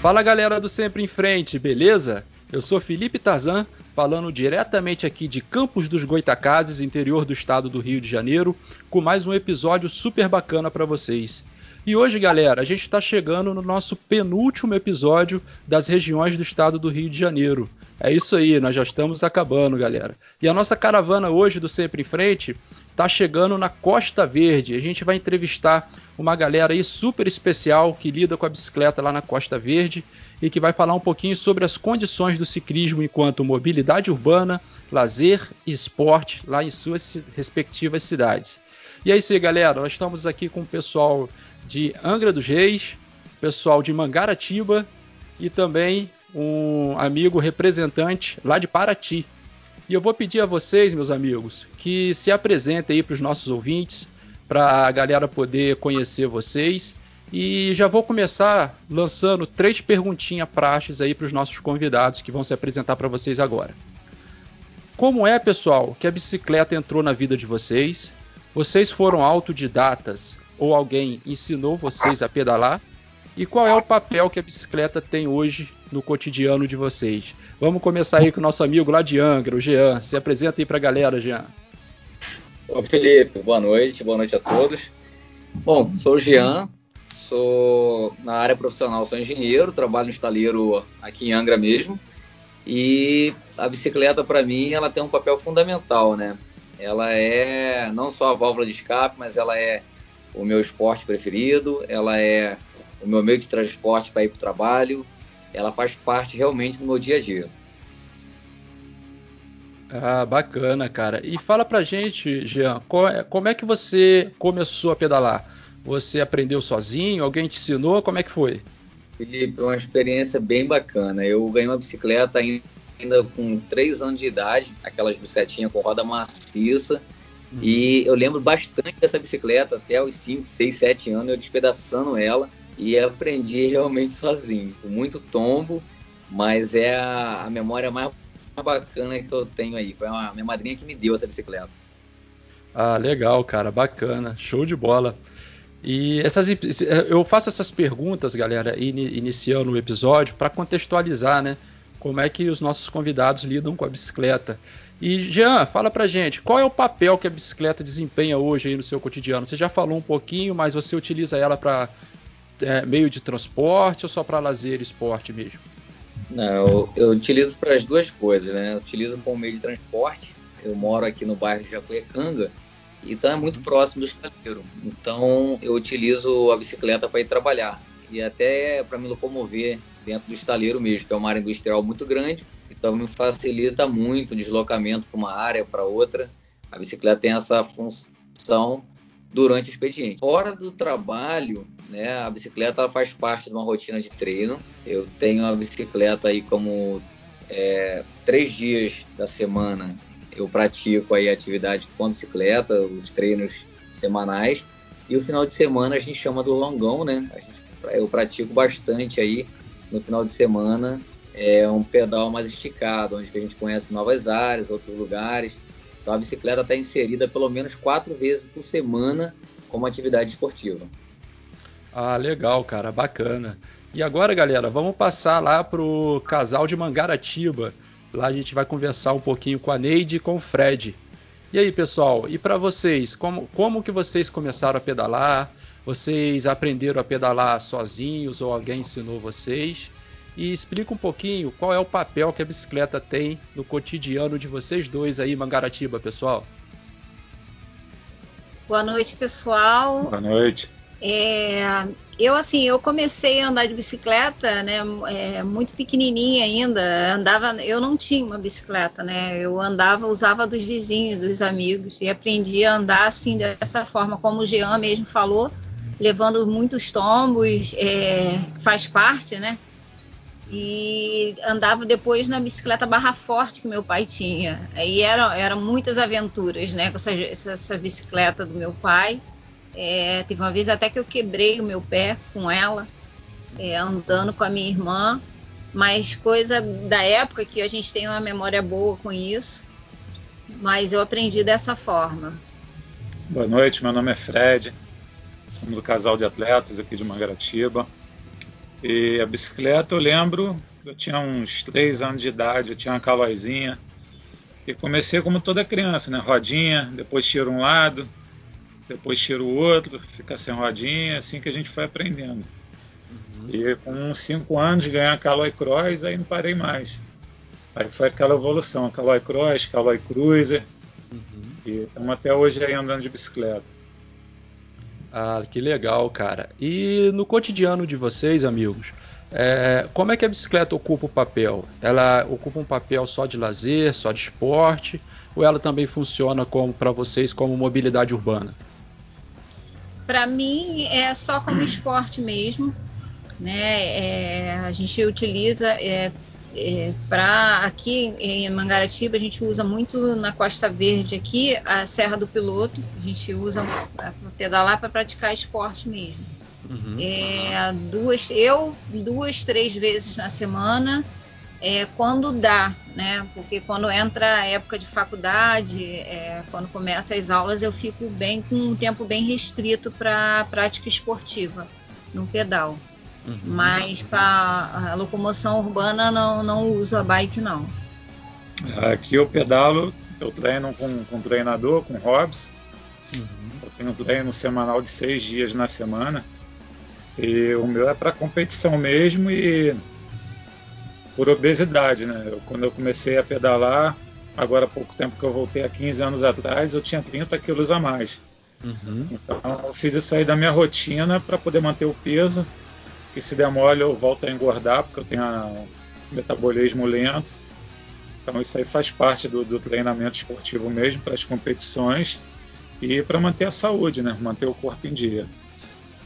Fala galera do Sempre em Frente, beleza? Eu sou Felipe Tarzan, falando diretamente aqui de Campos dos Goitacazes, interior do estado do Rio de Janeiro, com mais um episódio super bacana para vocês. E hoje, galera, a gente está chegando no nosso penúltimo episódio das regiões do estado do Rio de Janeiro. É isso aí, nós já estamos acabando, galera. E a nossa caravana hoje do Sempre em Frente está chegando na Costa Verde. A gente vai entrevistar uma galera aí super especial que lida com a bicicleta lá na Costa Verde e que vai falar um pouquinho sobre as condições do ciclismo enquanto mobilidade urbana, lazer e esporte lá em suas respectivas cidades. E é isso aí, galera. Nós estamos aqui com o pessoal de Angra dos Reis, pessoal de Mangaratiba e também um amigo representante lá de Paraty. E eu vou pedir a vocês, meus amigos, que se apresentem aí para os nossos ouvintes, para a galera poder conhecer vocês. E já vou começar lançando três perguntinhas praxes aí para os nossos convidados que vão se apresentar para vocês agora. Como é, pessoal, que a bicicleta entrou na vida de vocês? Vocês foram autodidatas ou alguém ensinou vocês a pedalar? E qual é o papel que a bicicleta tem hoje no cotidiano de vocês? Vamos começar aí com o nosso amigo lá de Angra, o Jean. Se apresenta aí para a galera, Jean. Ô Felipe, boa noite, boa noite a todos. Bom, sou o Jean, sou na área profissional, sou engenheiro, trabalho no estaleiro aqui em Angra mesmo. E a bicicleta para mim, ela tem um papel fundamental, né? Ela é não só a válvula de escape, mas ela é o meu esporte preferido, ela é o meu meio de transporte para ir para o trabalho, ela faz parte realmente do meu dia a dia. Ah, bacana, cara. E fala pra gente, Jean, é, como é que você começou a pedalar? Você aprendeu sozinho? Alguém te ensinou? Como é que foi? Felipe, uma experiência bem bacana. Eu ganhei uma bicicleta ainda com 3 anos de idade, aquelas bicicletinhas com roda maciça. Uhum. E eu lembro bastante dessa bicicleta, até os 5, 6, 7 anos, eu despedaçando ela e aprendi realmente sozinho, com muito tombo, mas é a, a memória mais bacana que eu tenho aí. Foi a minha madrinha que me deu essa bicicleta. Ah, legal, cara, bacana, show de bola. E essas, eu faço essas perguntas, galera, iniciando o episódio, para contextualizar, né? Como é que os nossos convidados lidam com a bicicleta. E Jean, fala pra gente, qual é o papel que a bicicleta desempenha hoje aí no seu cotidiano? Você já falou um pouquinho, mas você utiliza ela para é, meio de transporte ou só para lazer e esporte mesmo? Não, eu, eu utilizo para as duas coisas, né? Eu utilizo como meio de transporte. Eu moro aqui no bairro de Jacuecanga, então é muito uhum. próximo do estaleiro. Então eu utilizo a bicicleta para ir trabalhar e até para me locomover dentro do estaleiro mesmo, que é uma área industrial muito grande, então me facilita muito o deslocamento para uma área para outra. A bicicleta tem essa função durante o expediente. Fora do trabalho, né, a bicicleta faz parte de uma rotina de treino. Eu tenho a bicicleta aí como é, três dias da semana eu pratico aí atividade com a bicicleta, os treinos semanais. E o final de semana a gente chama do longão, né? Gente, eu pratico bastante aí no final de semana. É um pedal mais esticado, onde a gente conhece novas áreas, outros lugares. Então a bicicleta está inserida pelo menos quatro vezes por semana como atividade esportiva. Ah, legal, cara, bacana. E agora, galera, vamos passar lá pro casal de Mangaratiba. Lá a gente vai conversar um pouquinho com a Neide e com o Fred. E aí, pessoal, e para vocês, como, como que vocês começaram a pedalar? Vocês aprenderam a pedalar sozinhos ou alguém ensinou vocês? e explica um pouquinho qual é o papel que a bicicleta tem no cotidiano de vocês dois aí, Mangaratiba, pessoal. Boa noite, pessoal. Boa noite. É, eu assim, eu comecei a andar de bicicleta, né, é, muito pequenininha ainda. Andava, eu não tinha uma bicicleta, né? Eu andava, usava dos vizinhos, dos amigos e aprendi a andar assim dessa forma, como o Jean mesmo falou, levando muitos tombos, é, faz parte, né? e andava depois na bicicleta barra forte que meu pai tinha. Aí eram era muitas aventuras, né, com essa, essa bicicleta do meu pai. É, teve uma vez até que eu quebrei o meu pé com ela, é, andando com a minha irmã, mas coisa da época que a gente tem uma memória boa com isso. Mas eu aprendi dessa forma. Boa noite, meu nome é Fred, somos do casal de atletas aqui de Mangaratiba. E a bicicleta, eu lembro, eu tinha uns 3 anos de idade, eu tinha uma calóizinha. E comecei como toda criança, né? Rodinha, depois tiro um lado, depois tiro o outro, fica sem rodinha, assim que a gente foi aprendendo. Uhum. E com 5 anos ganhar Caloi Cross, aí não parei mais. Aí foi aquela evolução, Caloi Cross, Caloi Cruiser. Uhum. E estamos até hoje aí andando de bicicleta. Ah, que legal, cara. E no cotidiano de vocês, amigos, é, como é que a bicicleta ocupa o papel? Ela ocupa um papel só de lazer, só de esporte, ou ela também funciona como para vocês como mobilidade urbana? Para mim é só como esporte mesmo, né? É, a gente utiliza é, é, para aqui em Mangaratiba a gente usa muito na Costa Verde aqui a Serra do Piloto a gente usa para pedalar para praticar esporte mesmo uhum. é, duas eu duas três vezes na semana é, quando dá né porque quando entra a época de faculdade é, quando começa as aulas eu fico bem com um tempo bem restrito para prática esportiva no pedal Uhum. Mas para a locomoção urbana não, não uso a bike não. Aqui eu pedalo, eu treino com, com treinador, com Hobbs. Uhum. Eu tenho um treino semanal de seis dias na semana. E o meu é para competição mesmo e por obesidade, né? Eu, quando eu comecei a pedalar, agora há pouco tempo que eu voltei há 15 anos atrás, eu tinha 30 quilos a mais. Uhum. Então eu fiz isso aí da minha rotina para poder manter o peso que se der mole eu volto a engordar, porque eu tenho um metabolismo lento. Então isso aí faz parte do, do treinamento esportivo mesmo para as competições e para manter a saúde, né? Manter o corpo em dia.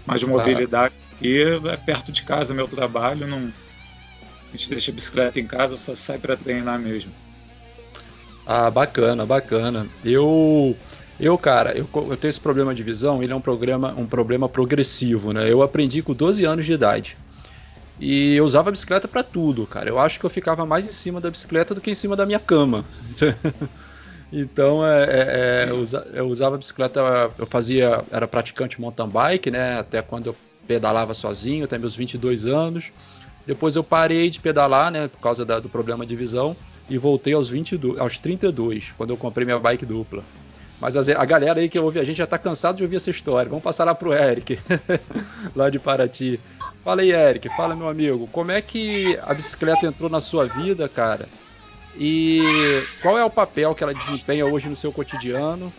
Mas mobilidade aqui é perto de casa, meu trabalho, não, a gente deixa a bicicleta em casa, só sai para treinar mesmo. Ah, bacana, bacana. Eu eu, cara, eu, eu, tenho esse problema de visão, ele é um, programa, um problema progressivo, né? Eu aprendi com 12 anos de idade. E eu usava a bicicleta para tudo, cara. Eu acho que eu ficava mais em cima da bicicleta do que em cima da minha cama. então, é, é, é, eu usava a bicicleta, eu fazia, era praticante mountain bike, né? Até quando eu pedalava sozinho, até meus 22 anos. Depois eu parei de pedalar, né? Por causa da, do problema de visão. E voltei aos, 22, aos 32, quando eu comprei minha bike dupla. Mas a, galera aí que ouve a gente já tá cansado de ouvir essa história. Vamos passar lá pro Eric, lá de Paraty. Fala aí, Eric, fala meu amigo, como é que a bicicleta entrou na sua vida, cara? E qual é o papel que ela desempenha hoje no seu cotidiano?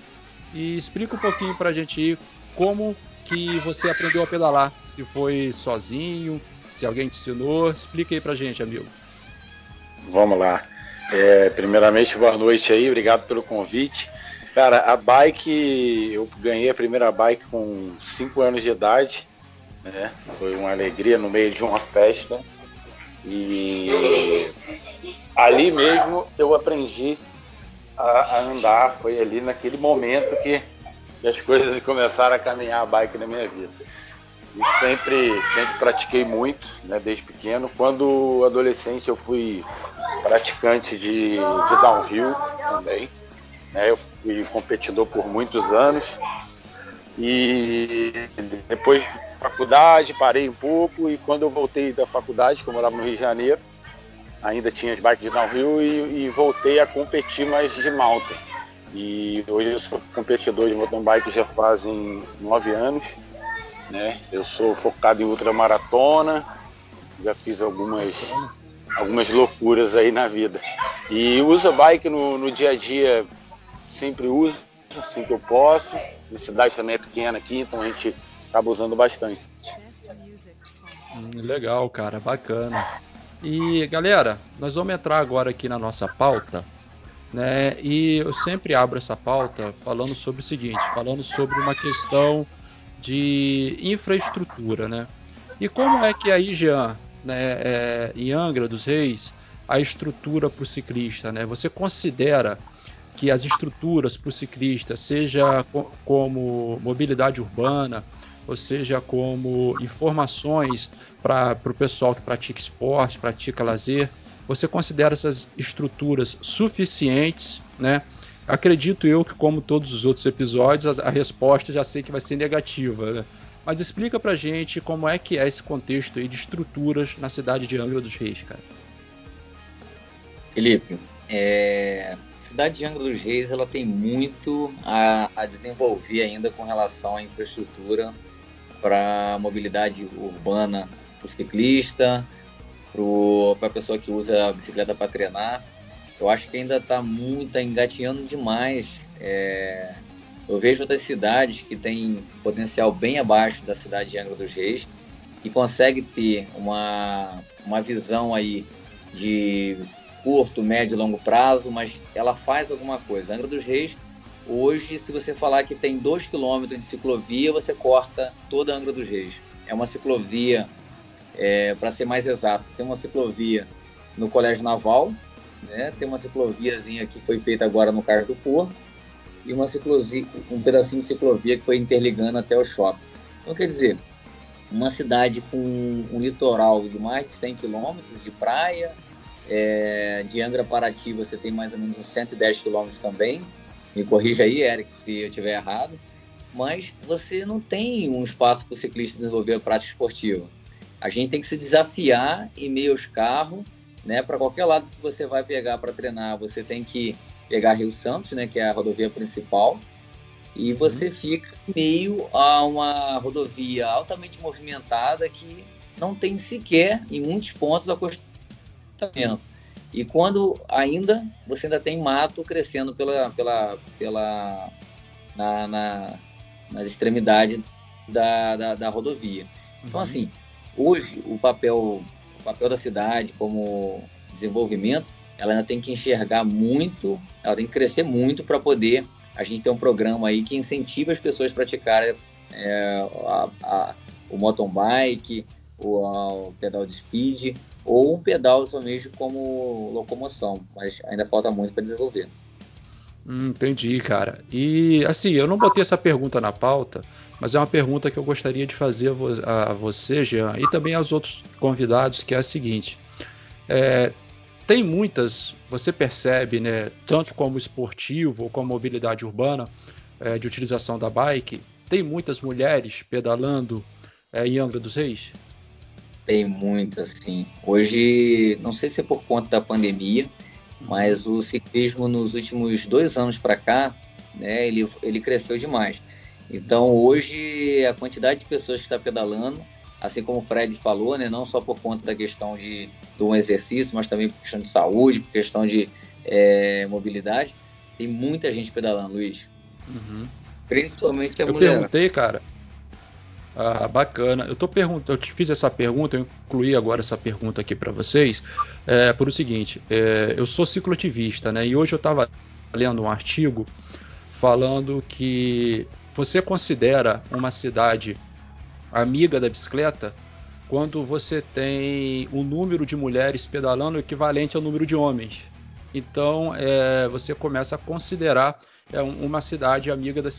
E explica um pouquinho pra gente aí como que você aprendeu a pedalar. Se foi sozinho, se alguém te ensinou, explica aí pra gente, amigo. Vamos lá. É, primeiramente, boa noite aí, obrigado pelo convite. Cara, a bike, eu ganhei a primeira bike com 5 anos de idade, né? Foi uma alegria no meio de uma festa. E ali mesmo eu aprendi a, andar. Foi ali naquele momento que, as coisas começaram a caminhar a bike na minha vida. E sempre, sempre pratiquei muito, né, desde pequeno. Quando adolescente eu fui praticante de, de downhill também. Né? Eu fui competidor por muitos anos e depois de faculdade parei um pouco e quando eu voltei da faculdade, que eu morava no Rio de Janeiro, ainda tinha as bikes de downhill e, e voltei a competir mais de mountain. E hoje eu sou competidor de mountain bike já fazem nove anos. Né? Eu sou focado em ultramaratona, já fiz algumas, algumas loucuras aí na vida. E uso a bike no, no dia a dia sempre uso, assim que eu posso. A cidade também é pequena aqui, então a gente acaba usando bastante. Hum, legal, cara, bacana. E galera, nós vamos entrar agora aqui na nossa pauta, né? E eu sempre abro essa pauta falando sobre o seguinte, falando sobre uma questão de infraestrutura, né? E como é que aí, Jean, né, é, em Angra dos Reis, a estrutura para o ciclista, né? Você considera que as estruturas para o ciclista, seja como mobilidade urbana, ou seja como informações para o pessoal que pratica esporte, pratica lazer, você considera essas estruturas suficientes, né? Acredito eu que, como todos os outros episódios, a, a resposta já sei que vai ser negativa. Né? Mas explica pra gente como é que é esse contexto aí de estruturas na cidade de Angra dos Reis, cara. Felipe, é... a cidade de Angra dos Reis ela tem muito a, a desenvolver ainda com relação à infraestrutura para mobilidade urbana para o ciclista, para a pessoa que usa a bicicleta para treinar. Eu acho que ainda está muito tá engateando demais. É... Eu vejo outras cidades que têm potencial bem abaixo da cidade de Angra dos Reis e consegue ter uma, uma visão aí de curto, médio e longo prazo, mas ela faz alguma coisa. Angra dos Reis Hoje, se você falar que tem 2 km de ciclovia, você corta toda a Angra dos Reis. É uma ciclovia, é, para ser mais exato, tem uma ciclovia no Colégio Naval, né? tem uma cicloviazinha que foi feita agora no Cais do Porto, e uma um pedacinho de ciclovia que foi interligando até o shopping. Então, quer dizer, uma cidade com um litoral de mais de 100 quilômetros de praia, é, de Angra Paraty você tem mais ou menos uns 110 quilômetros também, me corrija aí, Eric, se eu estiver errado. Mas você não tem um espaço para o ciclista desenvolver a prática esportiva. A gente tem que se desafiar em meio aos carros, né? Para qualquer lado que você vai pegar para treinar, você tem que pegar Rio Santos, né? Que é a rodovia principal. E uhum. você uhum. fica meio a uma rodovia altamente movimentada que não tem sequer, em muitos pontos, acostamento. E quando ainda você ainda tem mato crescendo pela, pela, pela na, na nas extremidades da, da, da rodovia. Então, uhum. assim, hoje o papel, papel da cidade como desenvolvimento, ela ainda tem que enxergar muito, ela tem que crescer muito para poder a gente ter um programa aí que incentive as pessoas a praticarem é, a, a, o mountain bike, o, a, o pedal de speed, ou um pedal somente como locomoção, mas ainda falta muito para desenvolver. Hum, entendi, cara. E assim, eu não botei essa pergunta na pauta, mas é uma pergunta que eu gostaria de fazer a você, Jean, e também aos outros convidados, que é a seguinte: é, tem muitas, você percebe, né, tanto como esportivo ou como mobilidade urbana, é, de utilização da bike, tem muitas mulheres pedalando é, em Angra dos Reis? Tem muito, assim. Hoje, não sei se é por conta da pandemia, mas o ciclismo nos últimos dois anos para cá, né, ele, ele cresceu demais. Então, hoje, a quantidade de pessoas que está pedalando, assim como o Fred falou, né, não só por conta da questão de, de um exercício, mas também por questão de saúde, por questão de é, mobilidade, tem muita gente pedalando, Luiz. Uhum. Principalmente a eu mulher. Eu perguntei, cara, ah, bacana. Eu tô perguntando, eu te fiz essa pergunta, eu incluí agora essa pergunta aqui para vocês, é, por o seguinte: é, eu sou cicloativista, né? E hoje eu estava lendo um artigo falando que você considera uma cidade amiga da bicicleta quando você tem um número de mulheres pedalando equivalente ao número de homens. Então é, você começa a considerar é, uma cidade amiga da,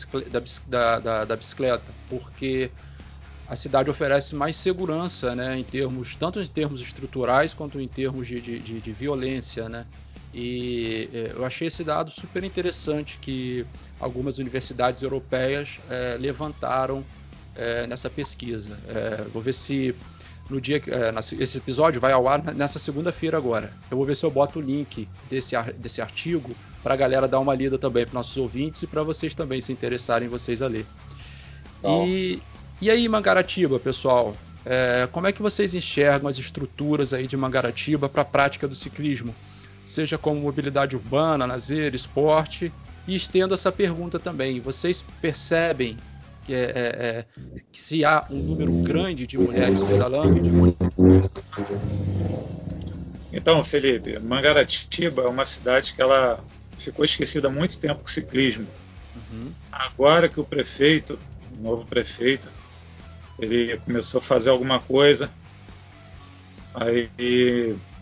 da, da, da bicicleta, porque a cidade oferece mais segurança, né, em termos tanto em termos estruturais quanto em termos de, de, de, de violência, né. E é, eu achei esse dado super interessante que algumas universidades europeias é, levantaram é, nessa pesquisa. É, vou ver se no dia que é, esse episódio vai ao ar nessa segunda-feira agora. Eu vou ver se eu boto o link desse, desse artigo para a galera dar uma lida também para nossos ouvintes e para vocês também se interessarem vocês a ler. E, e aí, Mangaratiba, pessoal, é, como é que vocês enxergam as estruturas aí de Mangaratiba para a prática do ciclismo? Seja como mobilidade urbana, lazer, esporte. E estendo essa pergunta também: vocês percebem que, é, é, é que se há um número grande de mulheres pedalando? De... Então, Felipe, Mangaratiba é uma cidade que ela ficou esquecida há muito tempo com o ciclismo. Uhum. Agora que o prefeito, o novo prefeito, ele começou a fazer alguma coisa. Aí,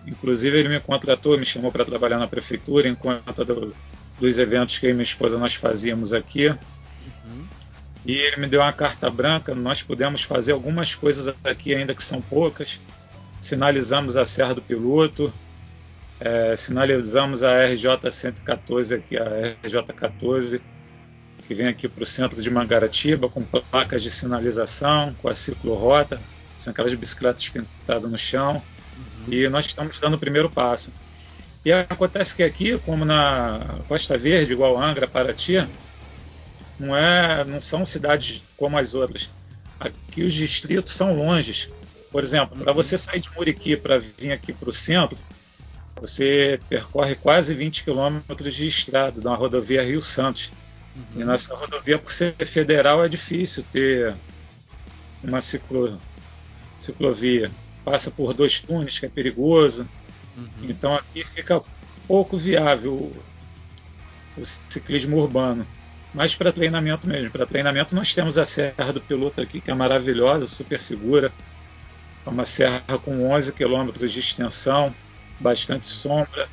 inclusive, ele me contratou, me chamou para trabalhar na prefeitura em conta do, dos eventos que eu e minha esposa nós fazíamos aqui. Uhum. E ele me deu uma carta branca. Nós pudemos fazer algumas coisas aqui, ainda que são poucas. Sinalizamos a Serra do Piloto, é, sinalizamos a RJ 114 aqui, a RJ 14 que vem aqui para o centro de Mangaratiba com placas de sinalização, com a ciclorota, são aquelas bicicletas pintadas no chão, uhum. e nós estamos dando o primeiro passo. E acontece que aqui, como na Costa Verde, igual Angra, Paraty, não, é, não são cidades como as outras. Aqui os distritos são longes. Por exemplo, para você sair de Muriqui para vir aqui para o centro, você percorre quase 20 quilômetros de estrada, uma rodovia Rio Santos. Uhum. E nessa rodovia, por ser federal, é difícil ter uma ciclo, ciclovia. Passa por dois túneis, que é perigoso. Uhum. Então aqui fica pouco viável o ciclismo urbano. Mas para treinamento mesmo. Para treinamento nós temos a Serra do Piloto aqui, que é maravilhosa, super segura. É uma serra com 11 quilômetros de extensão, bastante sombra,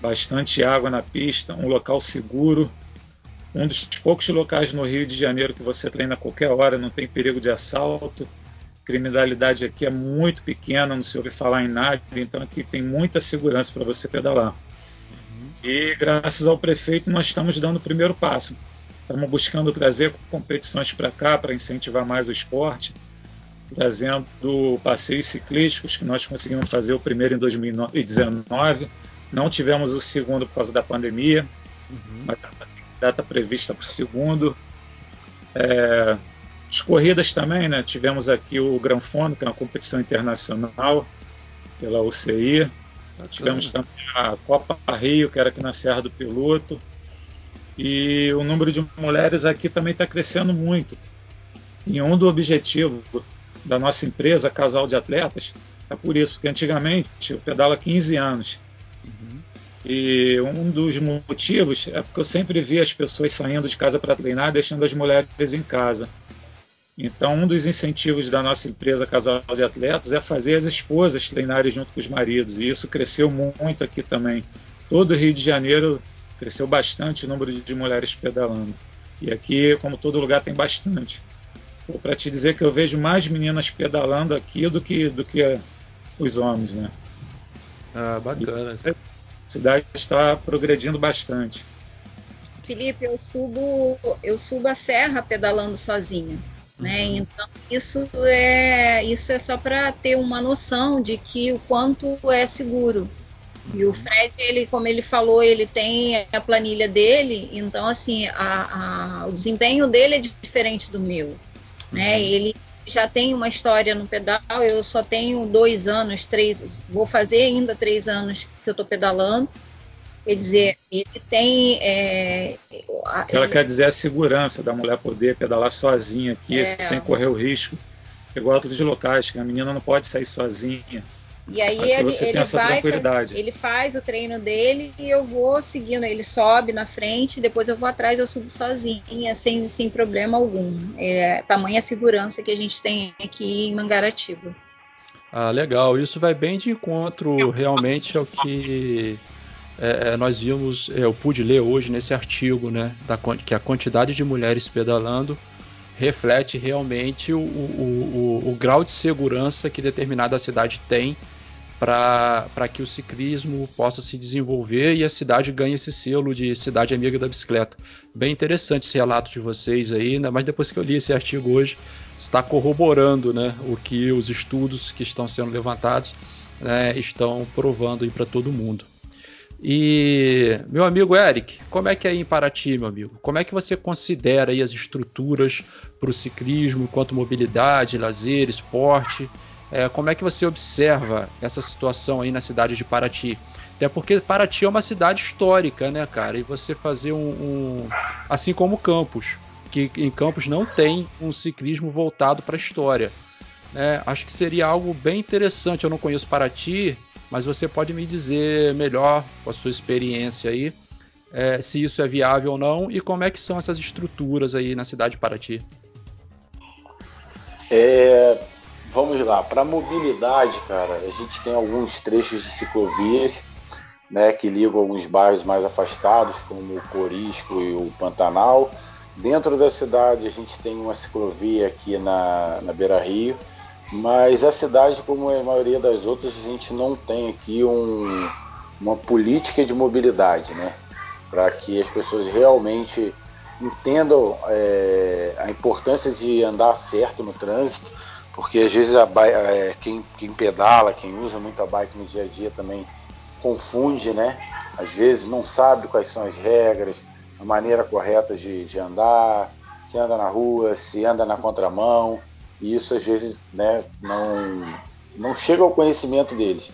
bastante água na pista, um local seguro. Um dos poucos locais no Rio de Janeiro que você treina a qualquer hora, não tem perigo de assalto criminalidade aqui é muito pequena, não se ouve falar em nada, então aqui tem muita segurança para você pedalar. Uhum. E graças ao prefeito nós estamos dando o primeiro passo. Estamos buscando trazer competições para cá para incentivar mais o esporte, trazendo passeios ciclísticos que nós conseguimos fazer o primeiro em 2019. Não tivemos o segundo por causa da pandemia, uhum. mas a data prevista para o segundo. É, as corridas também, né? Tivemos aqui o Gran Fondo, que é uma competição internacional pela UCI. Bacana. Tivemos também a Copa Rio, que era aqui na Serra do Piloto. E o número de mulheres aqui também está crescendo muito. E um do objetivo da nossa empresa, Casal de Atletas, é por isso, porque antigamente eu pedalo há 15 anos. Uhum. E um dos motivos é porque eu sempre vi as pessoas saindo de casa para treinar, deixando as mulheres em casa. Então, um dos incentivos da nossa empresa Casal de Atletas é fazer as esposas treinarem junto com os maridos, e isso cresceu muito aqui também. Todo o Rio de Janeiro cresceu bastante o número de mulheres pedalando. E aqui, como todo lugar, tem bastante. Para te dizer que eu vejo mais meninas pedalando aqui do que, do que os homens, né? Ah, bacana. E a cidade está progredindo bastante. Felipe, eu subo, eu subo a serra pedalando sozinha. Né? Uhum. Então isso é isso é só para ter uma noção de que o quanto é seguro. E o uhum. Fred, ele, como ele falou, ele tem a planilha dele, então assim a, a, o desempenho dele é diferente do meu. Né? Uhum. Ele já tem uma história no pedal, eu só tenho dois anos, três, vou fazer ainda três anos que eu estou pedalando. Quer dizer, ele tem. É, o que ela ele... quer dizer é a segurança da mulher poder pedalar sozinha aqui, é. sem correr o risco. Igual a outros locais, que a menina não pode sair sozinha. E aí ele, ele vai, ele faz o treino dele e eu vou seguindo. Ele sobe na frente, depois eu vou atrás, eu subo sozinha, sem, sem problema algum. É tamanha segurança que a gente tem aqui em Mangaratiba. Ah, legal. Isso vai bem de encontro realmente ao que é, é, nós vimos, é, eu pude ler hoje nesse artigo, né, da, que a quantidade de mulheres pedalando reflete realmente o, o, o, o grau de segurança que determinada cidade tem para que o ciclismo possa se desenvolver e a cidade ganhe esse selo de cidade amiga da bicicleta. Bem interessante esse relato de vocês aí, né? mas depois que eu li esse artigo hoje, está corroborando né, o que os estudos que estão sendo levantados né, estão provando para todo mundo. E, meu amigo Eric, como é que é aí em Paraty, meu amigo? Como é que você considera aí as estruturas para o ciclismo, quanto mobilidade, lazer, esporte? É, como é que você observa essa situação aí na cidade de Paraty? Até porque Paraty é uma cidade histórica, né, cara? E você fazer um, um assim como Campos, que em Campos não tem um ciclismo voltado para a história. Né? Acho que seria algo bem interessante. Eu não conheço Paraty, mas você pode me dizer melhor, com a sua experiência aí, é, se isso é viável ou não e como é que são essas estruturas aí na cidade de Paraty. É, vamos lá, para mobilidade, cara, a gente tem alguns trechos de ciclovias né, que ligam alguns bairros mais afastados, como o Corisco e o Pantanal. Dentro da cidade, a gente tem uma ciclovia aqui na, na Beira Rio, mas a cidade, como a maioria das outras, a gente não tem aqui um, uma política de mobilidade, né? Para que as pessoas realmente entendo é, a importância de andar certo no trânsito, porque às vezes a, é, quem, quem pedala, quem usa muita bike no dia a dia também confunde, né? Às vezes não sabe quais são as regras, a maneira correta de, de andar, se anda na rua, se anda na contramão, e isso às vezes né, não, não chega ao conhecimento deles.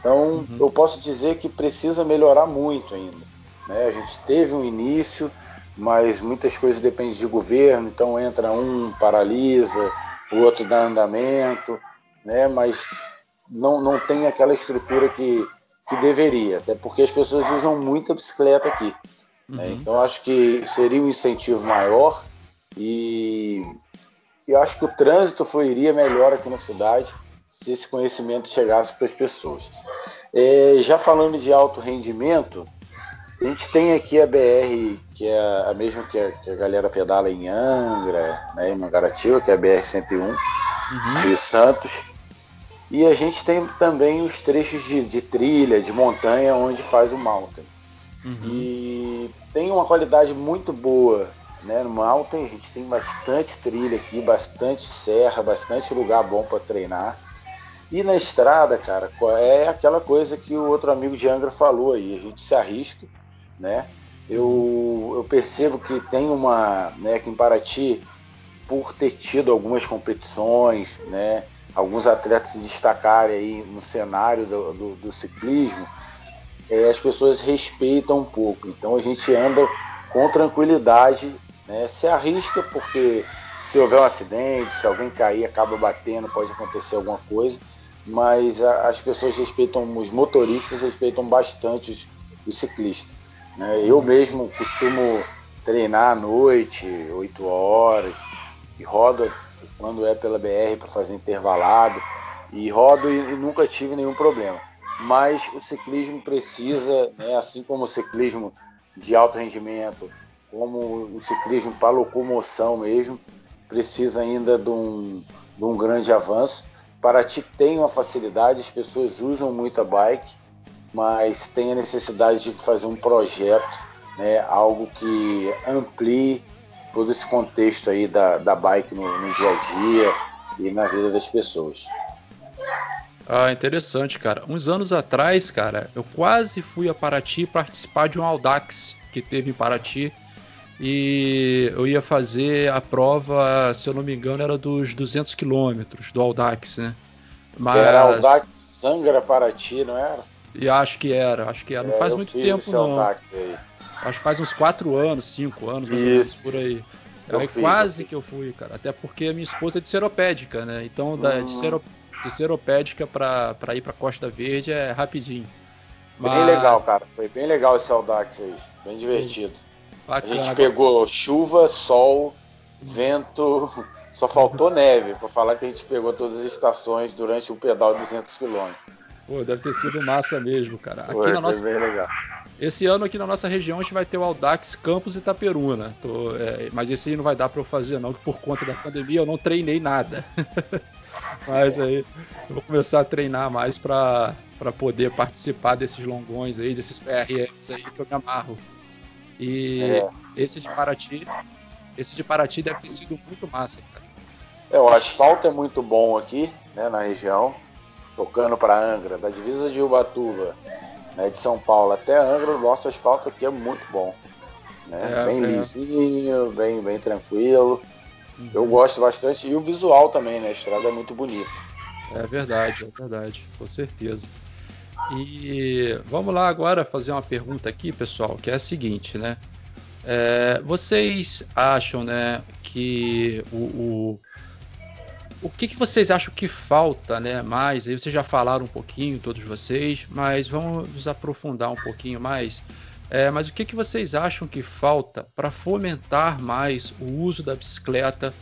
Então uhum. eu posso dizer que precisa melhorar muito ainda. Né? A gente teve um início, mas muitas coisas dependem de governo, então entra um, paralisa, o outro dá andamento, né? mas não, não tem aquela estrutura que, que deveria, até porque as pessoas usam muita bicicleta aqui. Né? Uhum. Né? Então acho que seria um incentivo maior e eu acho que o trânsito fluiria melhor aqui na cidade se esse conhecimento chegasse para as pessoas. É, já falando de alto rendimento, a gente tem aqui a BR, que é a mesma que a, que a galera pedala em Angra, né, em Mangaratiba, que é a BR-101, uhum. Rio Santos. E a gente tem também os trechos de, de trilha, de montanha, onde faz o mountain. Uhum. E tem uma qualidade muito boa né? no mountain. A gente tem bastante trilha aqui, bastante serra, bastante lugar bom para treinar. E na estrada, cara, é aquela coisa que o outro amigo de Angra falou aí, a gente se arrisca, né? Eu, eu percebo que tem uma, né, aqui em Paraty, por ter tido algumas competições, né, alguns atletas se destacarem aí no cenário do, do, do ciclismo, é, as pessoas respeitam um pouco. Então a gente anda com tranquilidade, né, se arrisca porque se houver um acidente, se alguém cair, acaba batendo, pode acontecer alguma coisa, mas a, as pessoas respeitam, os motoristas respeitam bastante os, os ciclistas. Né? Eu mesmo costumo treinar à noite, 8 horas, e rodo quando é pela BR para fazer intervalado, e rodo e, e, nunca tive nenhum problema. Mas o ciclismo precisa, né, assim como o ciclismo de alto rendimento, como o ciclismo para locomoção mesmo, precisa ainda de um, de um grande avanço. Paraty tem uma facilidade, as pessoas usam muito a bike, mas tem a necessidade de fazer um projeto, né, algo que amplie todo esse contexto aí da, da bike no, no dia a dia e na vida das pessoas. Ah, interessante, cara. Uns anos atrás, cara, eu quase fui a Paraty participar de um Audax que teve em Paraty. E eu ia fazer a prova, se eu não me engano, era dos 200 quilômetros do Audax, né? Mas... Era Audax Sangra Paraty, não era? E acho que era, acho que era. Não é, faz muito tempo não. Acho que faz uns 4 anos, 5 anos, Isso, por aí. Eu aí fiz, quase eu que eu fui, cara. Até porque a minha esposa é de seropédica, né? Então hum. da, de, hum. sero, de seropédica pra, pra ir pra Costa Verde é rapidinho. Mas... Bem legal, cara. Foi bem legal esse Audax aí. Bem divertido. Bacana, a gente pegou chuva, sol, vento, só faltou neve para falar que a gente pegou todas as estações durante um pedal de 200 km. Pô, deve ter sido massa mesmo, cara. Aqui Foi, na nossa... bem legal. Esse ano aqui na nossa região a gente vai ter o Audax Campus Itaperuna. Tô, é, mas esse aí não vai dar para eu fazer não, que por conta da pandemia eu não treinei nada. mas aí eu vou começar a treinar mais para poder participar desses longões aí, desses PRMs aí que eu me amarro. E é. esse de Paraty, esse de Paraty deve ter sido muito massa, cara. É, o asfalto é muito bom aqui, né, na região tocando para Angra, da divisa de Ubatuba, né, de São Paulo até Angra, o nosso asfalto aqui é muito bom. Né? É, bem é. lisinho, bem, bem tranquilo. Uhum. Eu gosto bastante. E o visual também, né? A estrada é muito bonita. É verdade, é verdade, com certeza. E vamos lá agora fazer uma pergunta aqui, pessoal, que é a seguinte, né? É, vocês acham, né, que o, o o que, que vocês acham que falta, né? Mais, aí vocês já falaram um pouquinho, todos vocês, mas vamos nos aprofundar um pouquinho mais. É, mas o que, que vocês acham que falta para fomentar mais o uso da bicicleta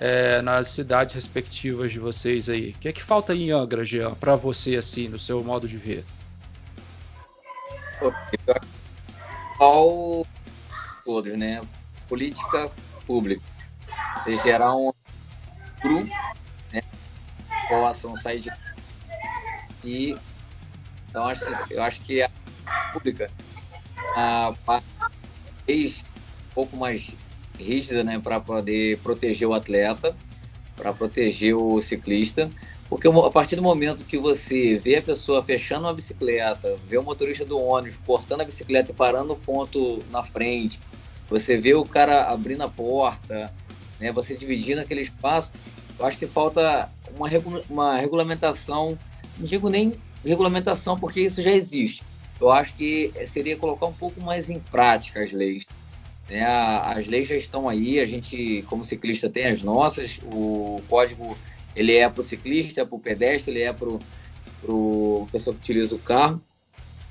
é, nas cidades respectivas de vocês aí? O que é que falta em Angra, Jean, para você, assim, no seu modo de ver? Ao todos, né? Política pública. Gerar um grupo possam sair de e então acho, eu acho que a pública a, fez um pouco mais rígida, né, para poder proteger o atleta, para proteger o ciclista, porque a partir do momento que você vê a pessoa fechando uma bicicleta, vê o motorista do ônibus cortando a bicicleta e parando o ponto na frente, você vê o cara abrindo a porta, né, você dividindo aquele espaço, eu acho que falta uma, uma regulamentação, não digo nem regulamentação porque isso já existe. Eu acho que seria colocar um pouco mais em prática as leis. Né? As leis já estão aí, a gente, como ciclista, tem as nossas. O código ele é para o ciclista, é para o pedestre, ele é para o pessoa que utiliza o carro.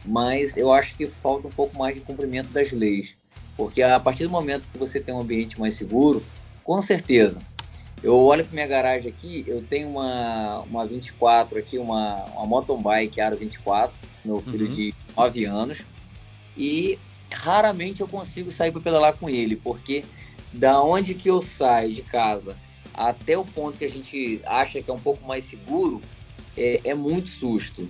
Mas eu acho que falta um pouco mais de cumprimento das leis. Porque a partir do momento que você tem um ambiente mais seguro, com certeza, eu olho para minha garagem aqui, eu tenho uma, uma 24 aqui, uma, uma mountain bike Aro 24, meu filho uhum. de 9 anos, e raramente eu consigo sair para pedalar com ele, porque da onde que eu saio de casa até o ponto que a gente acha que é um pouco mais seguro, é, é muito susto,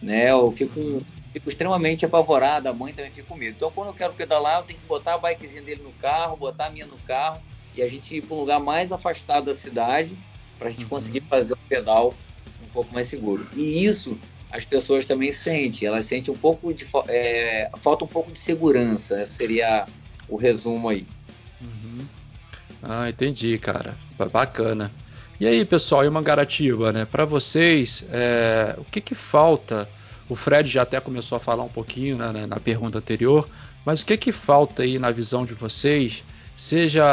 né? Eu fico, fico extremamente apavorado, a mãe também fica com medo. Então, quando eu quero pedalar, eu tenho que botar a bikezinha dele no carro, botar a minha no carro, e a gente ir para um lugar mais afastado da cidade para a gente uhum. conseguir fazer o pedal um pouco mais seguro. E isso as pessoas também sentem, elas sentem um pouco de é, falta um pouco de segurança, esse seria o resumo aí. Uhum. Ah, entendi, cara, bacana. E aí, pessoal, e uma garativa, né? Para vocês, é, o que, que falta? O Fred já até começou a falar um pouquinho né, na pergunta anterior, mas o que, que falta aí na visão de vocês seja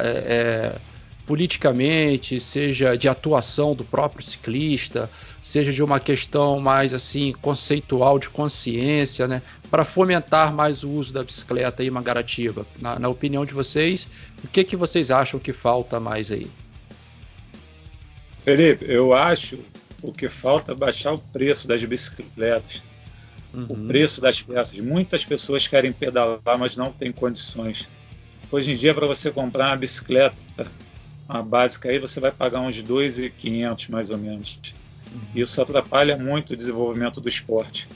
é, é, politicamente, seja de atuação do próprio ciclista, seja de uma questão mais assim conceitual de consciência, né, para fomentar mais o uso da bicicleta e Mangaratiba. Na, na opinião de vocês, o que que vocês acham que falta mais aí? Felipe, eu acho o que falta é baixar o preço das bicicletas, uhum. o preço das peças. Muitas pessoas querem pedalar, mas não têm condições. Hoje em dia, para você comprar uma bicicleta, uma básica aí, você vai pagar uns 2.500 mais ou menos. Uhum. Isso atrapalha muito o desenvolvimento do esporte.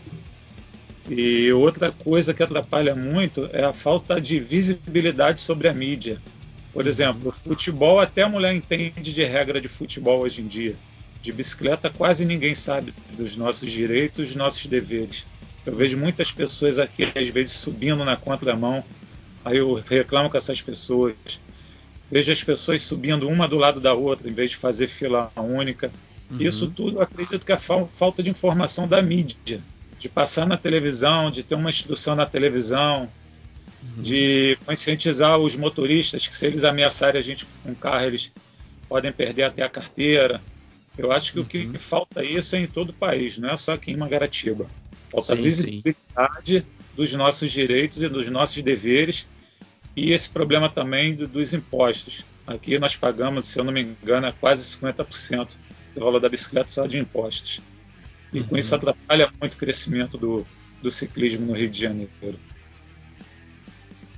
E outra coisa que atrapalha muito é a falta de visibilidade sobre a mídia. Por exemplo, o futebol, até a mulher entende de regra de futebol hoje em dia. De bicicleta, quase ninguém sabe dos nossos direitos, dos nossos deveres. Eu vejo muitas pessoas aqui, às vezes, subindo na contramão, Aí eu reclamo com essas pessoas. Vejo as pessoas subindo uma do lado da outra, em vez de fazer fila única. Uhum. Isso tudo acredito que é falta de informação da mídia, de passar na televisão, de ter uma instrução na televisão, uhum. de conscientizar os motoristas que se eles ameaçarem a gente com o carro, eles podem perder até a carteira. Eu acho que uhum. o que uhum. falta isso é em todo o país, não é só aqui em Mangaratiba. Falta sim, visibilidade sim dos nossos direitos e dos nossos deveres e esse problema também do, dos impostos. Aqui nós pagamos, se eu não me engano, é quase 50% do valor da bicicleta só de impostos. E uhum. com isso atrapalha muito o crescimento do, do ciclismo no Rio de Janeiro.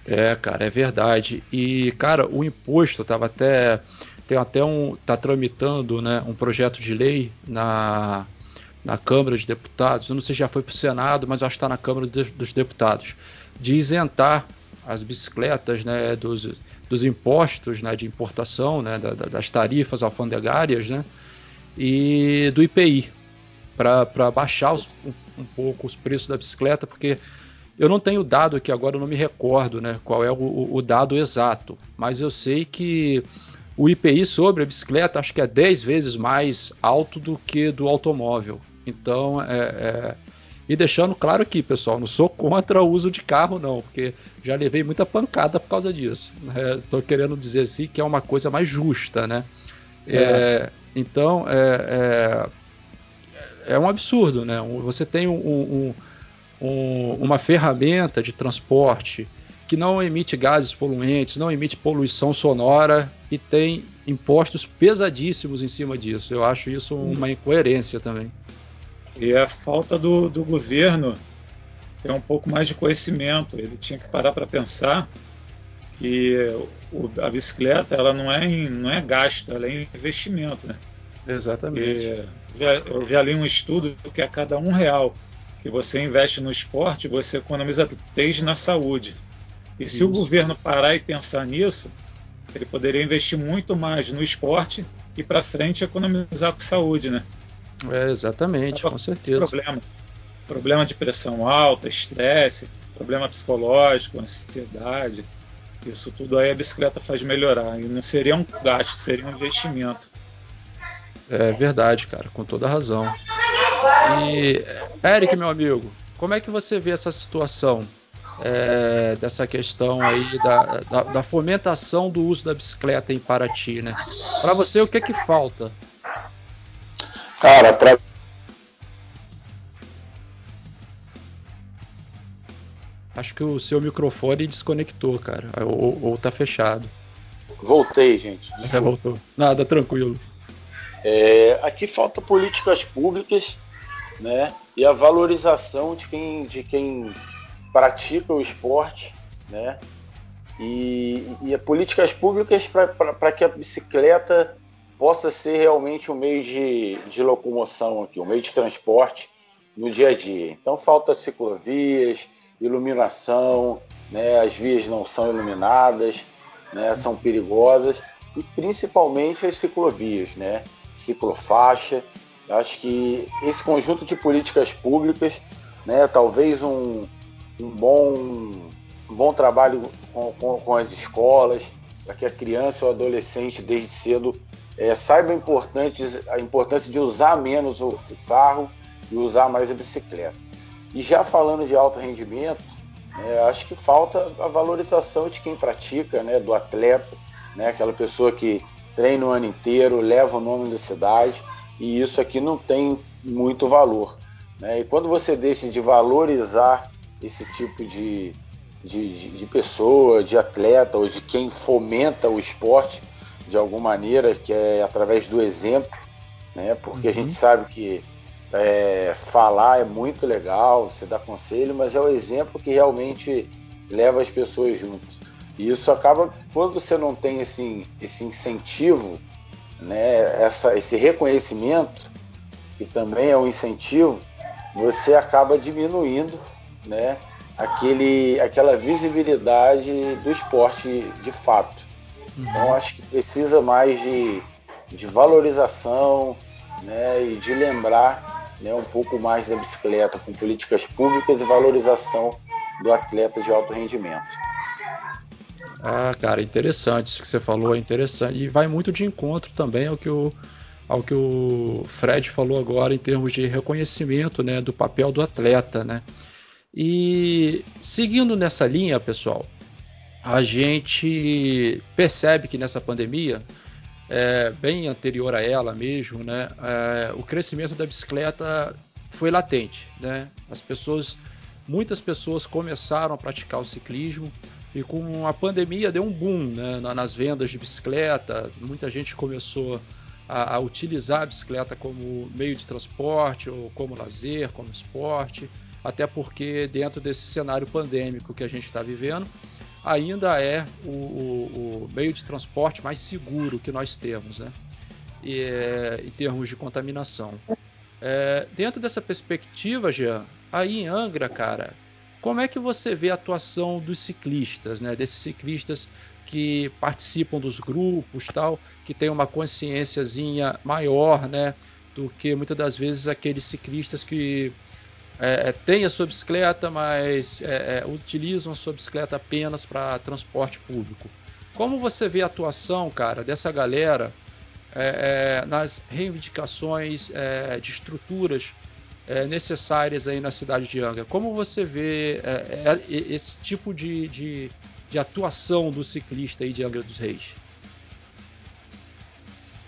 É, cara, é verdade. E, cara, o imposto estava até. Tem até um. tá tramitando né, um projeto de lei na, na Câmara de Deputados, eu não sei se já foi para o Senado, mas acho que está na Câmara dos Deputados, de isentar as bicicletas né, dos, dos impostos né, de importação, né, das tarifas alfandegárias né, e do IPI, para baixar os, um, um, pouco os preços da bicicleta, porque eu não tenho dado aqui agora, eu não me recordo né, qual é o, o dado exato, mas eu sei que o IPI sobre a bicicleta acho que é 10 vezes mais alto do que do automóvel. Então, é, é, e deixando claro aqui, pessoal, não sou contra o uso de carro, não, porque já levei muita pancada por causa disso. Estou né? querendo dizer assim que é uma coisa mais justa, né? É. É, então, é, é, é, um absurdo, né? Você tem um, um, um, uma ferramenta de transporte que não emite gases poluentes, não emite poluição sonora e tem impostos pesadíssimos em cima disso. Eu acho isso uma incoerência também. E a falta do, do governo ter um pouco mais de conhecimento. Ele tinha que parar para pensar que o, a bicicleta ela não é, em, não é gasto, ela é investimento. Né? Exatamente. Eu já li um estudo que a cada um real que você investe no esporte, você economiza três na saúde. E se Isso. o governo parar e pensar nisso, ele poderia investir muito mais no esporte e para frente economizar com saúde, né? É, exatamente, com certeza. Problemas. Problema de pressão alta, estresse, problema psicológico, ansiedade. Isso tudo aí a bicicleta faz melhorar. E não seria um gasto, seria um investimento. É verdade, cara, com toda razão. E, Eric, meu amigo, como é que você vê essa situação? É, dessa questão aí da, da, da, fomentação do uso da bicicleta em Paraty, né? Para você, o que é que falta? Cara, para Acho que o seu microfone desconectou, cara. Ou, ou tá fechado. Voltei, gente. É, voltou. Nada, tranquilo. É, aqui falta políticas públicas, né? E a valorização de quem, de quem pratica o esporte, né? E, e políticas públicas para que a bicicleta possa ser realmente um meio de, de locomoção aqui, um meio de transporte no dia a dia. Então falta ciclovias, iluminação, né? as vias não são iluminadas, né? são perigosas, e principalmente as ciclovias, né? ciclofaixa. Acho que esse conjunto de políticas públicas, né? talvez um, um, bom, um bom trabalho com, com, com as escolas, para que a criança ou adolescente, desde cedo, é, saiba a importância, de usar menos o, o carro e usar mais a bicicleta. E já falando de alto rendimento, né, acho que falta a valorização de quem pratica, né, do atleta, né, aquela pessoa que treina o ano inteiro, leva o nome da cidade, e isso aqui não tem muito valor. Né? E quando você deixa de valorizar esse tipo de, de, de, de pessoa, de atleta, ou de quem fomenta o esporte de alguma maneira, que é através do exemplo, né? porque uhum. a gente sabe que é, falar é muito legal, você dá conselho, mas é o exemplo que realmente leva as pessoas juntas. E isso acaba, quando você não tem esse, esse incentivo, né, essa, esse reconhecimento, que também é um incentivo, você acaba diminuindo né, aquele, aquela visibilidade do esporte de fato. Então acho que precisa mais de, de valorização né, e de lembrar né, um pouco mais da bicicleta com políticas públicas e valorização do atleta de alto rendimento. Ah, cara, interessante isso que você falou, é interessante. E vai muito de encontro também ao que o, ao que o Fred falou agora em termos de reconhecimento né, do papel do atleta. Né? E seguindo nessa linha, pessoal, a gente percebe que nessa pandemia é, bem anterior a ela mesmo, né, é, o crescimento da bicicleta foi latente. Né? As pessoas, muitas pessoas começaram a praticar o ciclismo e com a pandemia deu um boom né, nas vendas de bicicleta. Muita gente começou a, a, utilizar a bicicleta como meio de transporte ou como lazer, como esporte, até porque dentro desse cenário pandêmico que a gente está vivendo ainda é o, o, o, meio de transporte mais seguro que nós temos, né? E, é, em termos de contaminação. É, dentro dessa perspectiva, Jean, aí em Angra, cara, como é que você vê a atuação dos ciclistas, né? Desses ciclistas que participam dos grupos, tal, que tem uma consciênciazinha maior, né? Do que muitas das vezes aqueles ciclistas que é, é, tem a sua bicicleta, mas é, é, utilizam a sua bicicleta apenas para transporte público. Como você vê a atuação, cara, dessa galera é, é nas reivindicações de estruturas necessárias aí na cidade de Anga? Como você vê esse tipo de, de, de, atuação do ciclista aí de Angra dos Reis?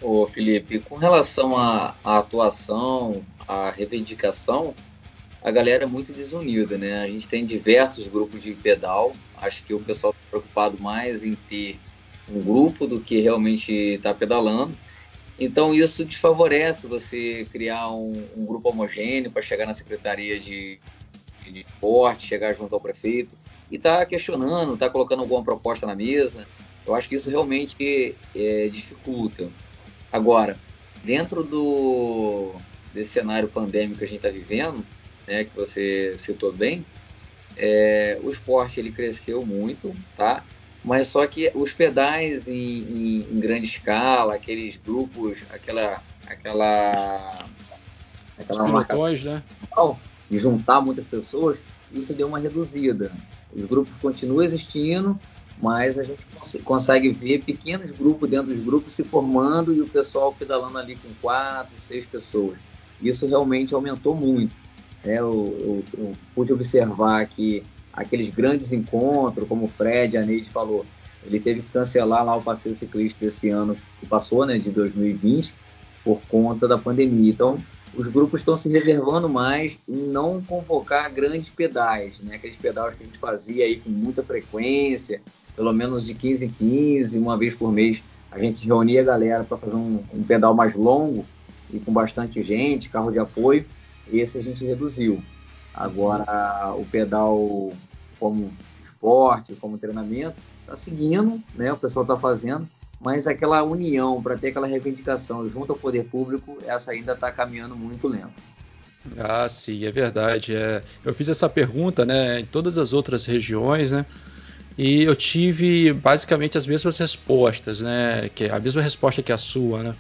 Ô Felipe, com relação à atuação, à reivindicação, a galera é muito desunida, né? A gente tem diversos grupos de pedal. Acho que o pessoal está preocupado mais em ter um grupo do que realmente está pedalando. Então isso desfavorece você criar um, um grupo homogêneo para chegar na secretaria de, de esporte, chegar junto ao prefeito e tá questionando, tá colocando alguma proposta na mesa. Eu acho que isso realmente é, dificulta. Agora, dentro do desse cenário pandêmico que a gente está vivendo, né, que você citou bem, é, o esporte ele cresceu muito, tá? mas só que os pedais em, em, em grande escala, aqueles grupos, aquela aquela aquela marcação né? de juntar muitas pessoas, isso deu uma reduzida. Os grupos continuam existindo, mas a gente cons consegue ver pequenos grupos dentro dos grupos se formando e o pessoal pedalando ali com quatro, seis pessoas. Isso realmente aumentou muito. É, eu, eu, eu pude observar que aqueles grandes encontros, como o Fred, a Neide falou, ele teve que cancelar lá o passeio ciclista desse ano que passou, né, de 2020, por conta da pandemia. Então, os grupos estão se reservando mais em não convocar grandes pedais, né? Aqueles pedais que a gente fazia aí com muita frequência, pelo menos de 15 em 15, uma vez por mês, a gente reunia a galera para fazer um, um, pedal mais longo e com bastante gente, carro de apoio. Esse a gente reduziu. Agora, o pedal como esporte, como treinamento, está seguindo, né? O pessoal está fazendo, mas aquela união para ter aquela reivindicação junto ao poder público, essa ainda está caminhando muito lento. Ah, sim, é verdade. É, eu fiz essa pergunta, né, em todas as outras regiões, né, e eu tive basicamente as mesmas respostas, né, que a mesma resposta que a sua, né,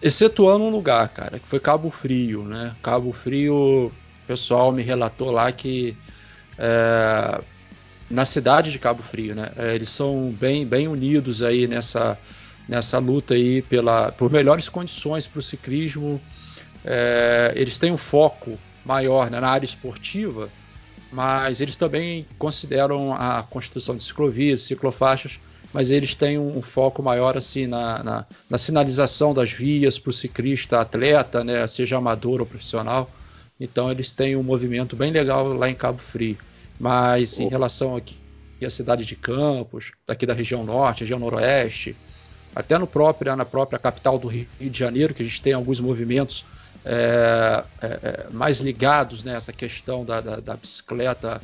excetuando um lugar, cara, que foi Cabo Frio, né. Cabo Frio, o pessoal me relatou lá que é, na cidade de Cabo Frio, né? É, eles são bem, bem unidos aí nessa, nessa luta aí pela, por melhores condições para o ciclismo. É, eles têm um foco maior né, na área esportiva, mas eles também consideram a construção de ciclovias, ciclofaixas, mas eles têm um, foco maior assim na, na, na sinalização das vias para o ciclista atleta, né, seja amador ou profissional. Então eles têm um movimento bem legal lá em Cabo Frio. Mas em relação aqui à cidade de Campos, daqui da região norte, região noroeste, até no próprio, na própria capital do Rio de Janeiro, que a gente tem alguns movimentos é, é mais ligados nessa né, questão da, da, da bicicleta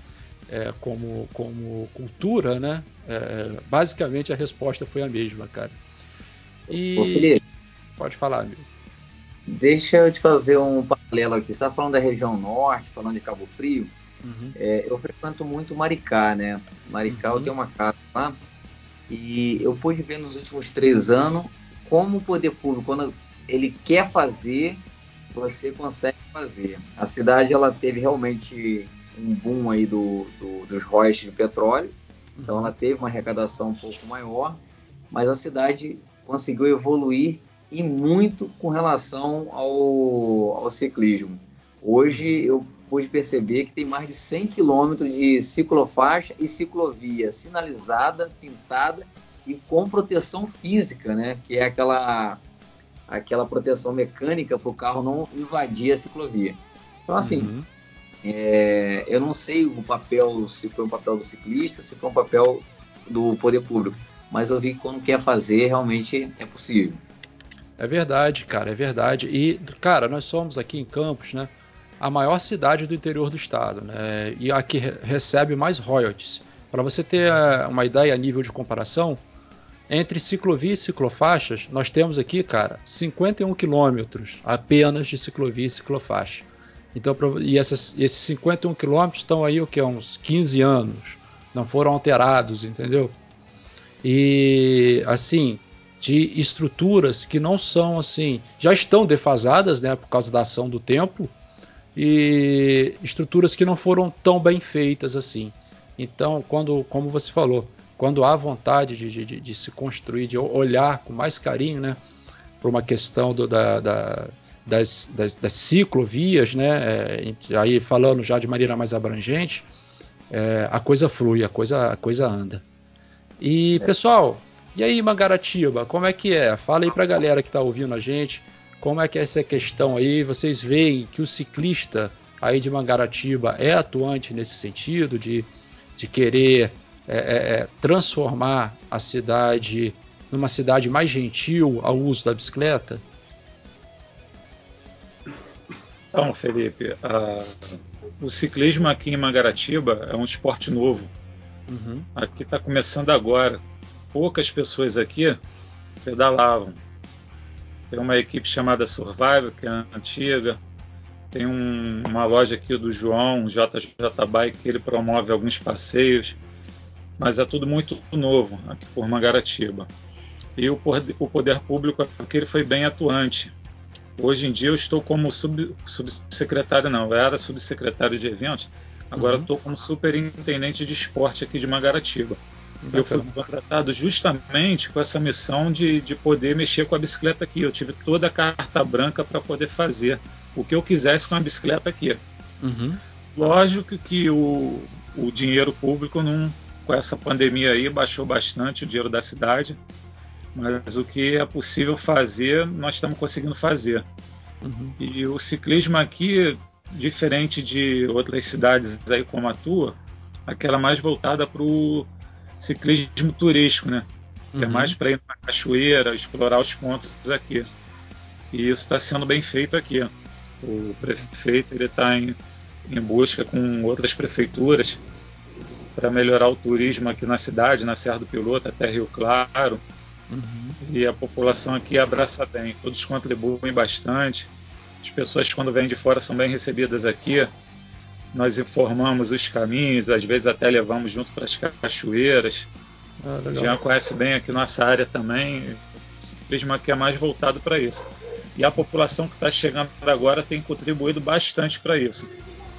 é, como, como cultura, né? É, basicamente a resposta foi a mesma, cara. E Ô, Felipe, pode falar, amigo. Deixa eu te fazer um paralelo aqui. Você está falando da região norte, falando de Cabo Frio. Uhum. É, eu frequento muito Maricá, né? Maricá uhum. eu tenho uma casa lá e eu pude ver nos últimos três anos como o poder público, quando ele quer fazer, você consegue fazer. A cidade ela teve realmente um boom aí do, do dos royalties de petróleo, então ela teve uma arrecadação um pouco maior, mas a cidade conseguiu evoluir e muito com relação ao, ao ciclismo. Hoje eu pude perceber que tem mais de 100 quilômetros de ciclofaixa e ciclovia sinalizada, pintada e com proteção física, né? Que é aquela aquela proteção mecânica para o carro não invadir a ciclovia. Então assim, uhum. É, eu não sei o papel, se foi um papel do ciclista, se foi um papel do poder público, mas eu vi que quando quer fazer realmente é possível. É verdade, cara, é verdade. E, cara, nós somos aqui em Campos, né? a maior cidade do interior do estado, né? E a que recebe mais royalties. Para você ter eh, uma ideia a nível de comparação, entre ciclovia e ciclofaixas, nós temos aqui, cara, 51 quilômetros apenas de ciclovia e ciclofaixa. Então, e essas, esses 51 quilômetros estão aí o que uns 15 anos, não foram alterados, entendeu? E assim, de estruturas que não são assim, já estão defasadas, né, por causa da ação do tempo, e estruturas que não foram tão bem feitas assim. Então, quando, como você falou, quando há vontade de, de, de se construir, de olhar com mais carinho, né, para uma questão do, da, da, das, das, das, ciclovias, né, é, aí falando já de maneira mais abrangente, é, a coisa flui, a coisa, a coisa anda. E é. pessoal, e aí Mangaratiba, como é que é? Fala aí para a galera que está ouvindo a gente como é que é essa questão aí? Vocês veem que o ciclista aí de Mangaratiba é atuante nesse sentido de, de querer é, é, é, transformar a cidade numa cidade mais gentil ao uso da bicicleta? Então, Felipe, o ciclismo aqui em Mangaratiba é um esporte novo. Uhum. Aqui está começando agora. Poucas pessoas aqui pedalavam. Tem uma equipe chamada Survival, que é antiga. Tem um, uma loja aqui do João, JJ Bike, que ele promove alguns passeios. mas é tudo muito novo aqui por Mangaratiba. E o poder, o poder público aqui ele foi bem atuante. Hoje em dia eu estou como sub, subsecretário, não, eu era subsecretário de eventos, agora uhum. estou como superintendente de esporte aqui de Mangaratiba. Bacana. Eu fui contratado justamente com essa missão de, de poder mexer com a bicicleta aqui. Eu tive toda a carta branca para poder fazer o que eu quisesse com a bicicleta aqui. Uhum. Lógico que o, o dinheiro público, não, com essa pandemia aí, baixou bastante o dinheiro da cidade, mas o que é possível fazer, nós estamos conseguindo fazer. Uhum. E o ciclismo aqui, diferente de outras cidades aí como a tua, aquela mais voltada para o ciclismo turístico, né? Que é uhum. é mais para ir na cachoeira, explorar os pontos aqui. E isso está sendo bem feito aqui. O prefeito ele está em, em busca com outras prefeituras para melhorar o turismo aqui na cidade, na Serra do Piloto, até Rio Claro. Uhum. E a população aqui abraça bem, todos contribuem bastante. As pessoas, quando vêm de fora, são bem recebidas aqui. Nós informamos os caminhos, às vezes até levamos junto para as cachoeiras. Ah, Já conhece bem aqui nossa área também. O ciclismo aqui é mais voltado para isso. E a população que está chegando agora tem contribuído bastante para isso.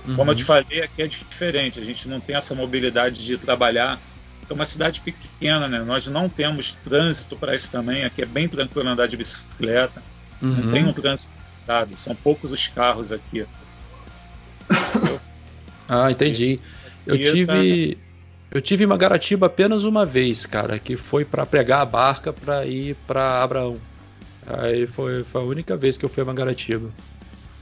Uhum. Como eu te uhum. falei, aqui é diferente. A gente não tem essa mobilidade de trabalhar. É uma cidade pequena, né? Nós não temos trânsito para isso também. Aqui é bem tranquilo andar de bicicleta. Uhum. Não tem um trânsito, sabe? São poucos os carros aqui. Ah, entendi. Eu tive eu tive uma Garatiba apenas uma vez, cara, que foi para pregar a barca para ir para Abraão. Aí foi, foi, a única vez que eu fui a Mangaratiba.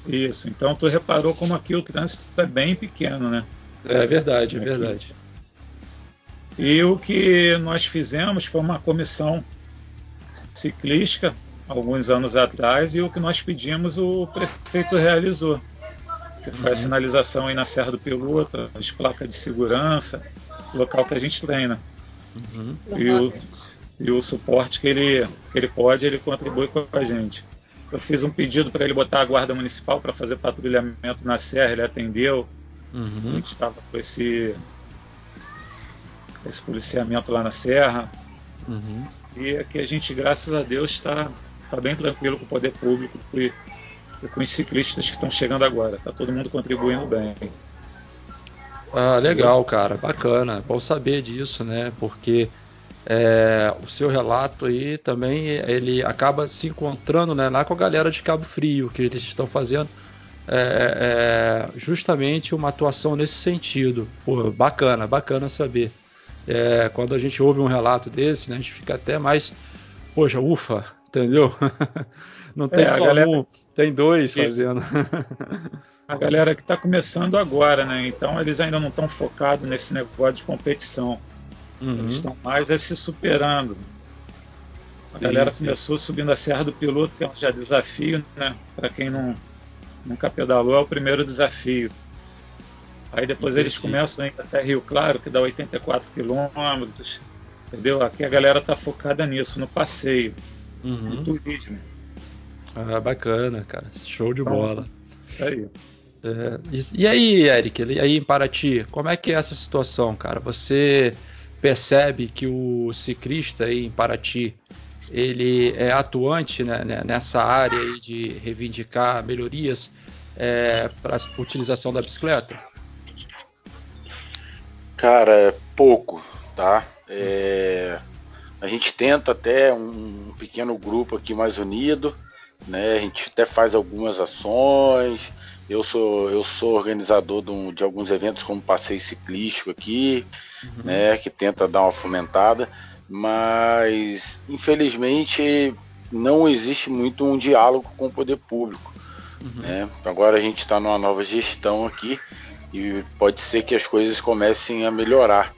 Isso, então tu reparou como aqui o trânsito é bem pequeno, né? É verdade, é verdade. E o que nós fizemos foi uma comissão ciclística alguns anos atrás e o que nós pedimos o prefeito realizou que foi a sinalização aí na Serra do Piloto, as placas de segurança, local que a gente treina. Uhum. E, o, e, o, suporte que ele, que ele pode, ele contribui com a gente. Eu fiz um pedido para ele botar a guarda municipal para fazer patrulhamento na serra, ele atendeu. Uhum. A gente estava com esse, esse policiamento lá na serra. Uhum. E aqui a gente, graças a Deus, está tá bem tranquilo com o poder público. E e com os ciclistas que estão chegando agora. Tá todo mundo contribuindo bem. Ah, legal, cara, bacana. Bom saber disso, né? Porque é, o seu relato aí também ele acaba se encontrando né, lá com a galera de Cabo Frio, que eles estão fazendo é, é, justamente uma atuação nesse sentido. Pô, bacana, bacana saber. É, quando a gente ouve um relato desse, né, a gente fica até mais, poxa, ufa, entendeu? Não tem é, só galera... um tem dois fazendo. A galera que está começando agora, né? Então eles ainda não estão focados nesse negócio de competição. Uhum. Eles estão mais é se superando. A sim, galera sim. começou subindo a Serra do Piloto, que é um já desafio, né? Para quem não, nunca pedalou, é o primeiro desafio. Aí depois Entendi. eles começam a ir até Rio Claro, que dá 84 quilômetros. Entendeu? Aqui a galera está focada nisso, no passeio, uhum. no turismo. Ah, bacana, cara. Show de então, bola. Isso aí. É, e, e, aí, Eric, e aí em Paraty, como é que é essa situação, cara? Você percebe que o ciclista aí em Paraty ele é atuante né, né nessa área aí de reivindicar melhorias é, para a utilização da bicicleta? Cara, é pouco, tá? É, a gente tenta até um pequeno grupo aqui mais unido, né? A gente até faz algumas ações. Eu sou, eu sou organizador de, um, de alguns eventos como passeio ciclístico aqui, uhum. né? Que tenta dar uma fomentada, mas infelizmente não existe muito um diálogo com o poder público. Uhum. Né? Agora a gente está numa nova gestão aqui e pode ser que as coisas comecem a melhorar,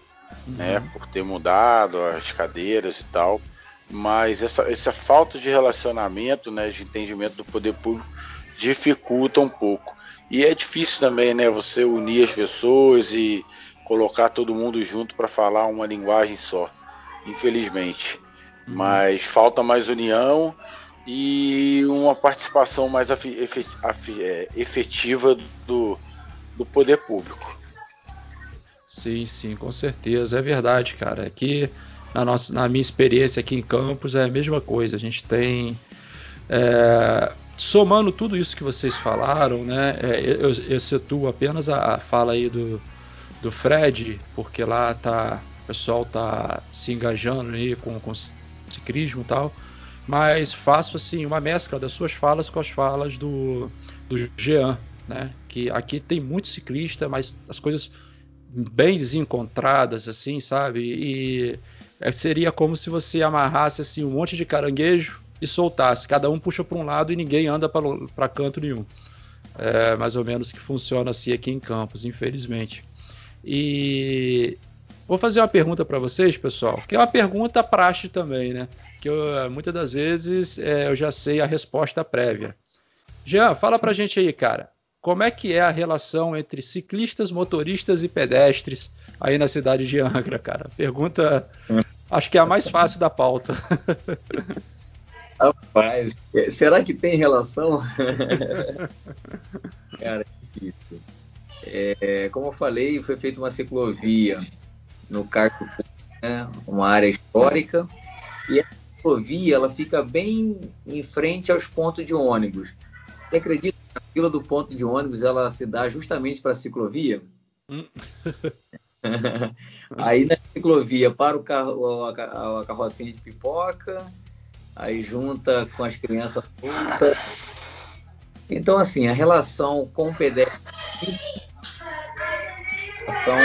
né? uhum. né? Por ter mudado as cadeiras e tal mas essa, essa falta de relacionamento, né, de entendimento do poder público dificulta um pouco. E é difícil também, né, você unir as pessoas e colocar todo mundo junto para falar uma linguagem só, infelizmente. Uhum. Mas falta mais união e uma participação mais é, efetiva do, do poder público. Sim, sim, com certeza. É verdade, cara. Aqui, na, nossa, na minha experiência aqui em Campos, é a mesma coisa. A gente tem. É, somando tudo isso que vocês falaram, né? É, eu, eu apenas a, a, fala aí do, do Fred, porque lá tá, o pessoal tá se engajando aí com, com ciclismo e tal. Mas faço assim uma mescla das suas falas com as falas do, do Jean, né? Que aqui tem muito ciclista, mas as coisas bem desencontradas, assim, sabe? E é, seria como se você amarrasse assim um monte de caranguejo e soltasse. Cada um puxa para um lado e ninguém anda para canto nenhum. É mais ou menos que funciona assim aqui em Campos, infelizmente. E vou fazer uma pergunta para vocês, pessoal, que é uma pergunta praxe também, né? Que eu, muitas das vezes é, eu já sei a resposta prévia. Jean, fala pra gente aí, cara como é que é a relação entre ciclistas, motoristas e pedestres aí na cidade de Angra, cara? Pergunta, acho que é a mais fácil da pauta. Rapaz, será que tem relação? cara, é difícil. É, como eu falei, foi feita uma ciclovia no Carco, né, uma área histórica, e a ciclovia ela fica bem em frente aos pontos de ônibus. Você acredita a fila do ponto de ônibus ela se dá justamente para a ciclovia. Hum. aí na ciclovia para o carro, a, a carrocinha de pipoca, aí junta com as crianças putas. Então, assim, a relação com o pedestre. Então,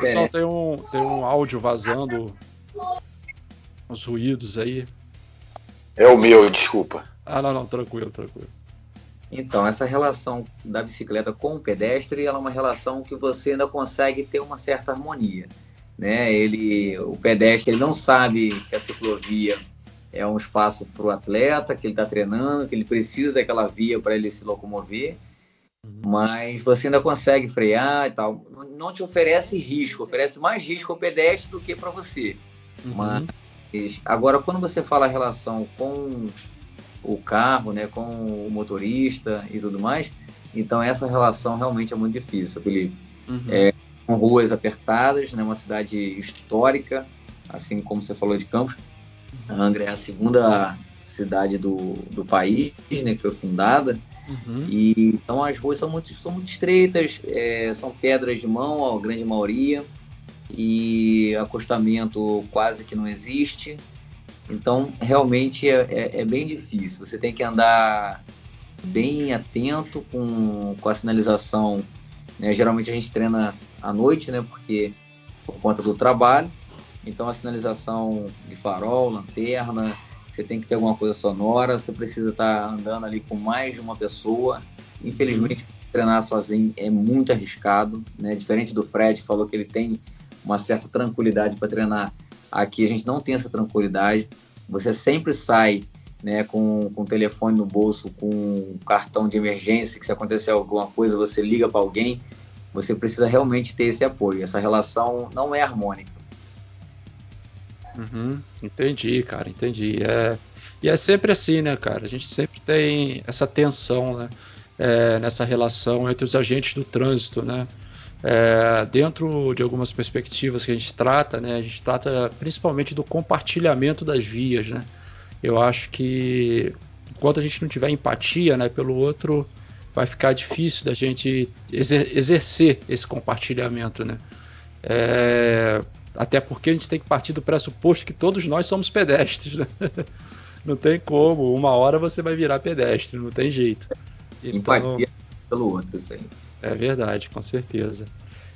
Pessoal, tem um, tem um áudio vazando, uns ruídos aí. É o meu, desculpa. Ah, não, não, tranquilo, tranquilo. Então, essa relação da bicicleta com o pedestre é uma relação que você ainda consegue ter uma certa harmonia. Né? Ele, o pedestre ele não sabe que a ciclovia é um espaço para o atleta, que ele está treinando, que ele precisa daquela via para ele se locomover, uhum. mas você ainda consegue frear e tal. Não te oferece risco, oferece mais risco ao pedestre do que para você. Uhum. Mas Agora, quando você fala a relação com o carro, né, com o motorista e tudo mais, então essa relação realmente é muito difícil, Felipe. Uhum. É, com ruas apertadas, né, uma cidade histórica, assim como você falou de Campos. A Angra é a segunda cidade do, do país, né, que foi fundada. Uhum. E, então as ruas são muito, são muito estreitas, é, são pedras de mão, a grande maioria e acostamento quase que não existe. Então, realmente é, é, é, bem difícil. Você tem que andar bem atento com, com a sinalização. Né? Geralmente a gente treina à noite, né? Porque por conta do trabalho. Então, a sinalização de farol, lanterna, você tem que ter alguma coisa sonora. Você precisa estar andando ali com mais de uma pessoa. Infelizmente, treinar sozinho é muito arriscado, né? Diferente do Fred que falou que ele tem uma certa tranquilidade para treinar. Aqui a gente não tem essa tranquilidade. Você sempre sai né, com, com o telefone no bolso, com um cartão de emergência, que se acontecer alguma coisa, você liga para alguém. Você precisa realmente ter esse apoio. Essa relação não é harmônica. Uhum, entendi, cara, entendi. É, e é sempre assim, né, cara? A gente sempre tem essa tensão, né? É, nessa relação entre os agentes do trânsito, né? É, dentro de algumas perspectivas que a gente trata, né, a gente trata principalmente do compartilhamento das vias. Né? Eu acho que enquanto a gente não tiver empatia né, pelo outro, vai ficar difícil da gente exer exercer esse compartilhamento. Né? É, até porque a gente tem que partir do pressuposto que todos nós somos pedestres. Né? Não tem como, uma hora você vai virar pedestre, não tem jeito. Então, empatia pelo outro, aí. É verdade, com certeza.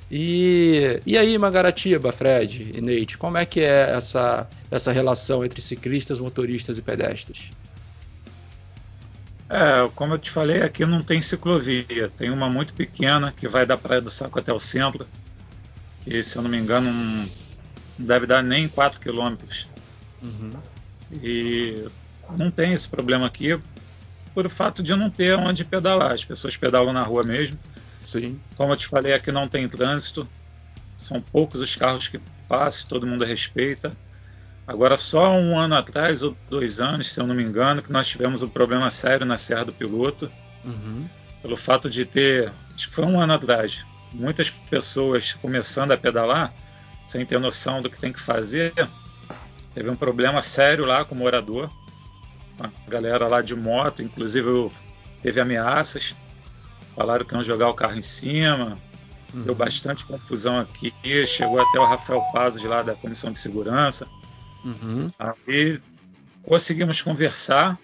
E, e aí, Mangaratiba, Fred e Neide, como é que é essa, essa relação entre ciclistas, motoristas e pedestres? É, como eu te falei, aqui não tem ciclovia. Tem uma muito pequena que vai da Praia do Saco até o centro, que se eu não me engano não deve dar nem 4 quilômetros. Uhum. E não tem esse problema aqui por o fato de não ter onde pedalar. As pessoas pedalam na rua mesmo. Sim. Como eu te falei, aqui não tem trânsito. São poucos os carros que passam, todo mundo respeita. Agora, só um ano atrás, ou dois anos, se eu não me engano, que nós tivemos um problema sério na Serra do Piloto. Uhum. pelo fato de ter, acho que foi um ano atrás, muitas pessoas começando a pedalar sem ter noção do que tem que fazer. Teve um problema sério lá com o morador, a galera lá de moto, inclusive teve ameaças, falaram que iam jogar o carro em cima, uhum. deu bastante confusão aqui, chegou até o Rafael Pazos lá da Comissão de Segurança. Uhum. Aí conseguimos conversar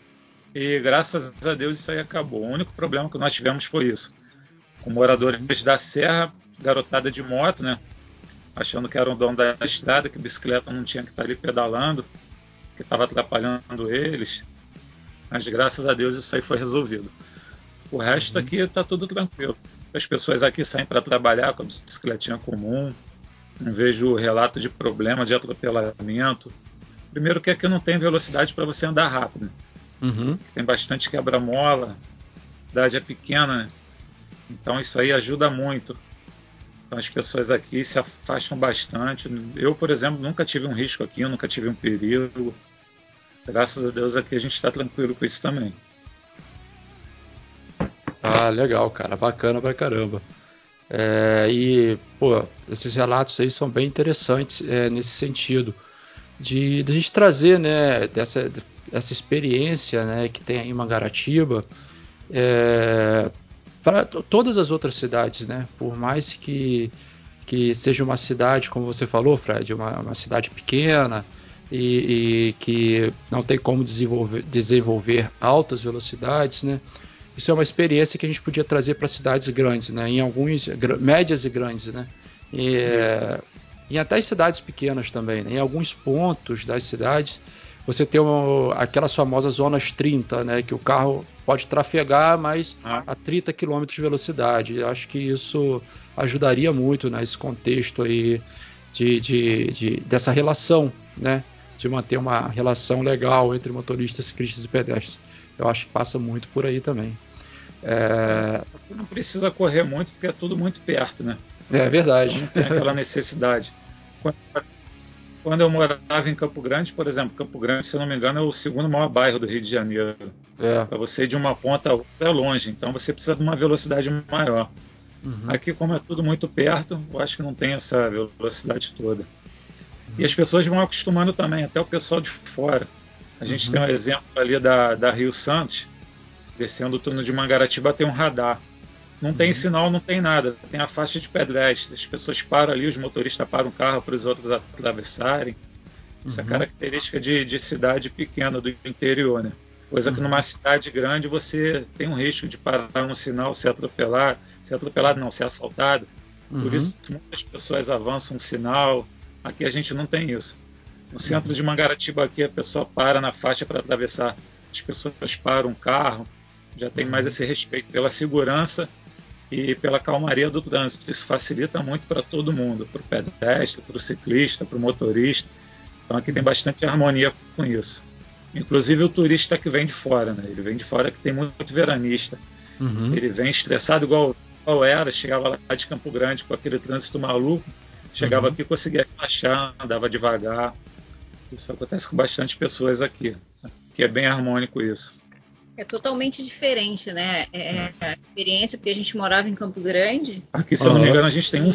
e graças a Deus isso aí acabou. O único problema que nós tivemos foi isso. Com moradores da Serra, garotada de moto, né? Achando que era o dono da estrada, que bicicleta não tinha que estar ali pedalando, que estava atrapalhando eles. Mas graças a Deus isso aí foi resolvido. O resto uhum. aqui está tudo tranquilo. As pessoas aqui saem para trabalhar com a bicicletinha comum. Não vejo relato de problema de atropelamento. Primeiro que aqui não tem velocidade para você andar rápido. Uhum. Tem bastante quebra-mola, a cidade é pequena, então isso aí ajuda muito. Então as pessoas aqui se afastam bastante. Eu, por exemplo, nunca tive um risco aqui, nunca tive um perigo. Graças a Deus aqui a gente está tranquilo com isso também. Ah, legal, cara, bacana pra caramba. É, e, pô, esses relatos aí são bem interessantes é, nesse sentido de, de a gente trazer, né, dessa, essa experiência, né, que tem aí em Mangaratiba é, para todas as outras cidades, né, por mais que, que seja uma cidade, como você falou, Fred, uma, uma cidade pequena e, e, que não tem como desenvolver, desenvolver altas velocidades, né, isso é uma experiência que a gente podia trazer para cidades grandes, né? Em alguns médias e grandes, né? E, e até em cidades pequenas também, né? Em alguns pontos das cidades você tem uma, aquelas famosas zonas 30, né? Que o carro pode trafegar, mas ah. a 30 km de velocidade. Eu acho que isso ajudaria muito nesse contexto aí de, de, de, dessa relação, né? De manter uma relação legal entre motoristas, ciclistas e pedestres. Eu acho que passa muito por aí também. É... Não precisa correr muito porque é tudo muito perto, né? É verdade. Não tem aquela necessidade. Quando eu morava em Campo Grande, por exemplo, Campo Grande, se eu não me engano, é o segundo maior bairro do Rio de Janeiro. É. Para você ir de uma ponta a outra é longe, então você precisa de uma velocidade maior. Uhum. Aqui, como é tudo muito perto, eu acho que não tem essa velocidade toda. E as pessoas vão acostumando também, até o pessoal de fora. A gente uhum. tem um exemplo ali da, da Rio Santos, descendo o túnel de Mangaratiba tem um radar. Não tem uhum. sinal, não tem nada. Tem a faixa de pedestre. As pessoas param ali, os motoristas param o carro para os outros atravessarem. Isso é uhum. característica de, de, cidade pequena do interior, né? Coisa uhum. que numa cidade grande você tem um risco de parar no sinal, ser atropelado, ser atropelado não, ser assaltado. Por uhum. isso muitas pessoas avançam o sinal. Aqui a gente não tem isso. No centro de Mangaratiba aqui a pessoa para na faixa para atravessar. As pessoas param o carro, já tem mais esse respeito pela segurança e pela calmaria do trânsito. Isso facilita muito para todo mundo, para o pedestre, para o ciclista, para o motorista. Então aqui tem bastante harmonia com isso. Inclusive o turista que vem de fora, né? Ele vem de fora que tem muito veranista. Uhum. Ele vem estressado igual, igual era, chegava lá de Campo Grande com aquele trânsito maluco, chegava uhum. aqui conseguia relaxar, andava devagar. Isso acontece com bastante pessoas aqui, que é bem harmônico isso. É totalmente diferente, né? É, é a experiência, porque a gente morava em Campo Grande. Aqui, se eu não me engano, a gente tem um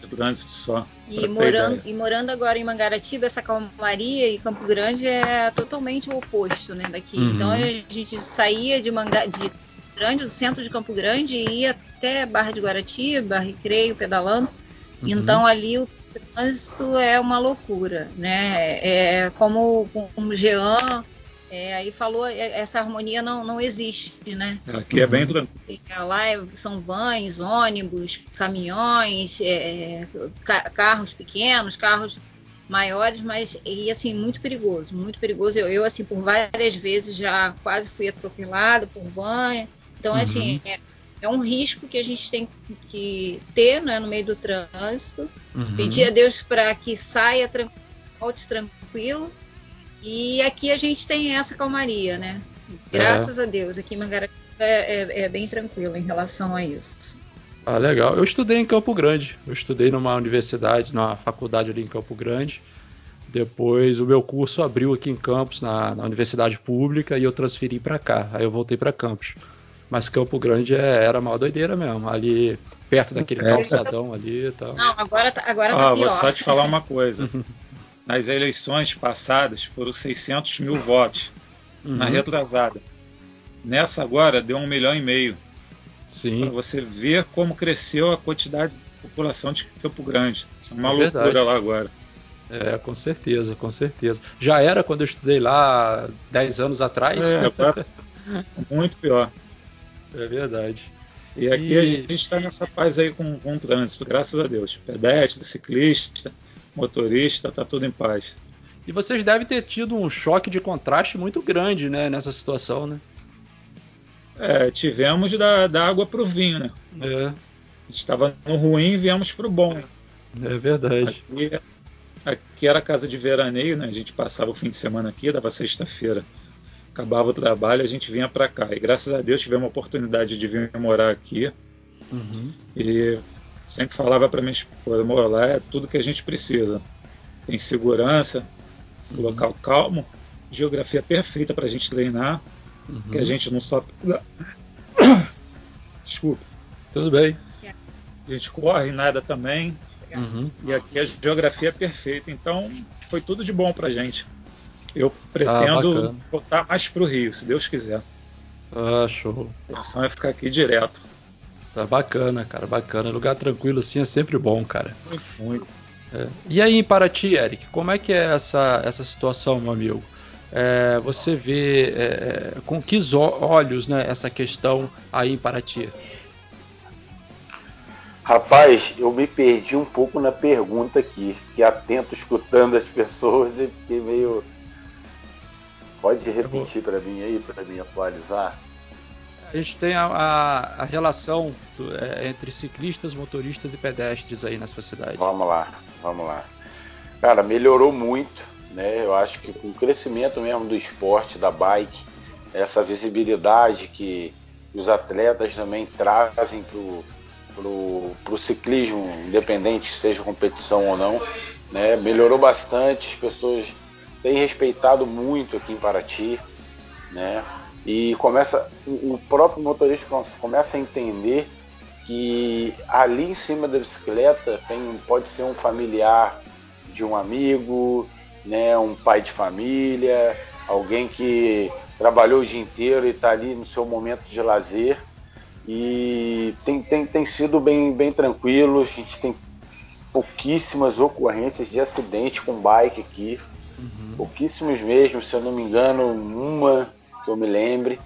de trânsito só. E morando, e morando agora em Mangaratiba, essa calmaria e Campo Grande é totalmente o oposto né, daqui. Uhum. Então a gente saía de, Manga, de Grande, do centro de Campo Grande, e ia até Barra de Guaratiba, Recreio, pedalando. Uhum. Então ali o trânsito é uma loucura, né? É como o Jean é, aí falou, é, essa harmonia não, não existe, né? Aqui é bem tranquilo. É, lá são vans, ônibus, caminhões, é, ca carros pequenos, carros maiores, mas e assim muito perigoso, muito perigoso. Eu, eu assim por várias vezes já quase fui atropelado por van. Então uhum. assim é, é, um risco que a gente tem que ter né, no meio do trânsito. Uhum. Pedir a Deus para que saia tranquilo, volte tranquilo e aqui a gente tem essa calmaria, né? Graças é. a Deus, aqui em Mangaratiba é, é, é, bem tranquilo em relação a isso. Ah, legal. Eu estudei em Campo Grande. Eu estudei numa universidade, numa faculdade ali em Campo Grande. Depois o meu curso abriu aqui em Campos, na, na universidade pública, e eu transferi para cá. Aí eu voltei para Campos. Mas Campo Grande é, era uma doideira mesmo. Ali perto daquele é. calçadão ali e tal. Não, agora tá, agora tá ah, pior. Vou só te falar uma coisa. Nas eleições passadas foram 600 mil votos. Uhum. Na retrasada. Nessa agora deu um milhão e meio. Sim. Para você ver como cresceu a quantidade de população de Campo Grande. É uma é loucura verdade. lá agora. É, com certeza, com certeza. Já era quando eu estudei lá 10 anos atrás. É, agora muito pior. É verdade. E aqui e... a gente está nessa paz aí com, com o trânsito, graças a Deus. Pedestre, ciclista, motorista, está tudo em paz. E vocês devem ter tido um choque de contraste muito grande, né, nessa situação, né? É, tivemos da, da água para o vinho, né? É. A gente estava no ruim e viemos para o bom. É verdade. Aqui, aqui, era casa de veraneio, né? A gente passava o fim de semana aqui, dava sexta-feira acabava o trabalho, a gente vinha para cá. E graças a Deus tivemos a oportunidade de vir morar aqui. Uhum. E sempre falava para minha esposa, morar lá é tudo que a gente precisa. Tem segurança, uhum. local calmo, geografia perfeita para a gente treinar, uhum. que a gente não só... Desculpa. Tudo bem. A gente corre, nada também. Uhum. E aqui a geografia é perfeita. Então, foi tudo de bom para gente. Eu pretendo ah, voltar mais pro Rio, se Deus quiser. Ah, show. A intenção é ficar aqui direto. Tá bacana, cara, bacana. Lugar tranquilo assim é sempre bom, cara. Muito, muito. É. E aí em Paraty, Eric, como é que é essa, essa situação, meu amigo? É, você vê é, é com que olhos né, essa questão aí em Paraty? Rapaz, eu me perdi um pouco na pergunta aqui. Fiquei atento escutando as pessoas e fiquei meio Pode repetir para mim aí, para mim atualizar? A gente tem a, a, a relação do, é, entre ciclistas, motoristas e pedestres aí na sua cidade. Vamos lá, vamos lá. Cara, melhorou muito, né? Eu acho que com o crescimento mesmo do esporte, da bike, essa visibilidade que os atletas também trazem pro, pro ciclismo, independente seja competição ou não, né? Melhorou bastante, as pessoas tem respeitado muito aqui em Paraty, né? E começa o próprio motorista começa a entender que ali em cima da bicicleta tem pode ser um familiar de um amigo, né, um pai de família, alguém que trabalhou o dia inteiro e está ali no seu momento de lazer. E tem, tem, tem sido bem, bem tranquilo, a gente tem pouquíssimas ocorrências de acidente com bike aqui. Uhum. Pouquíssimos mesmo, se eu não me engano, uma que eu me lembre.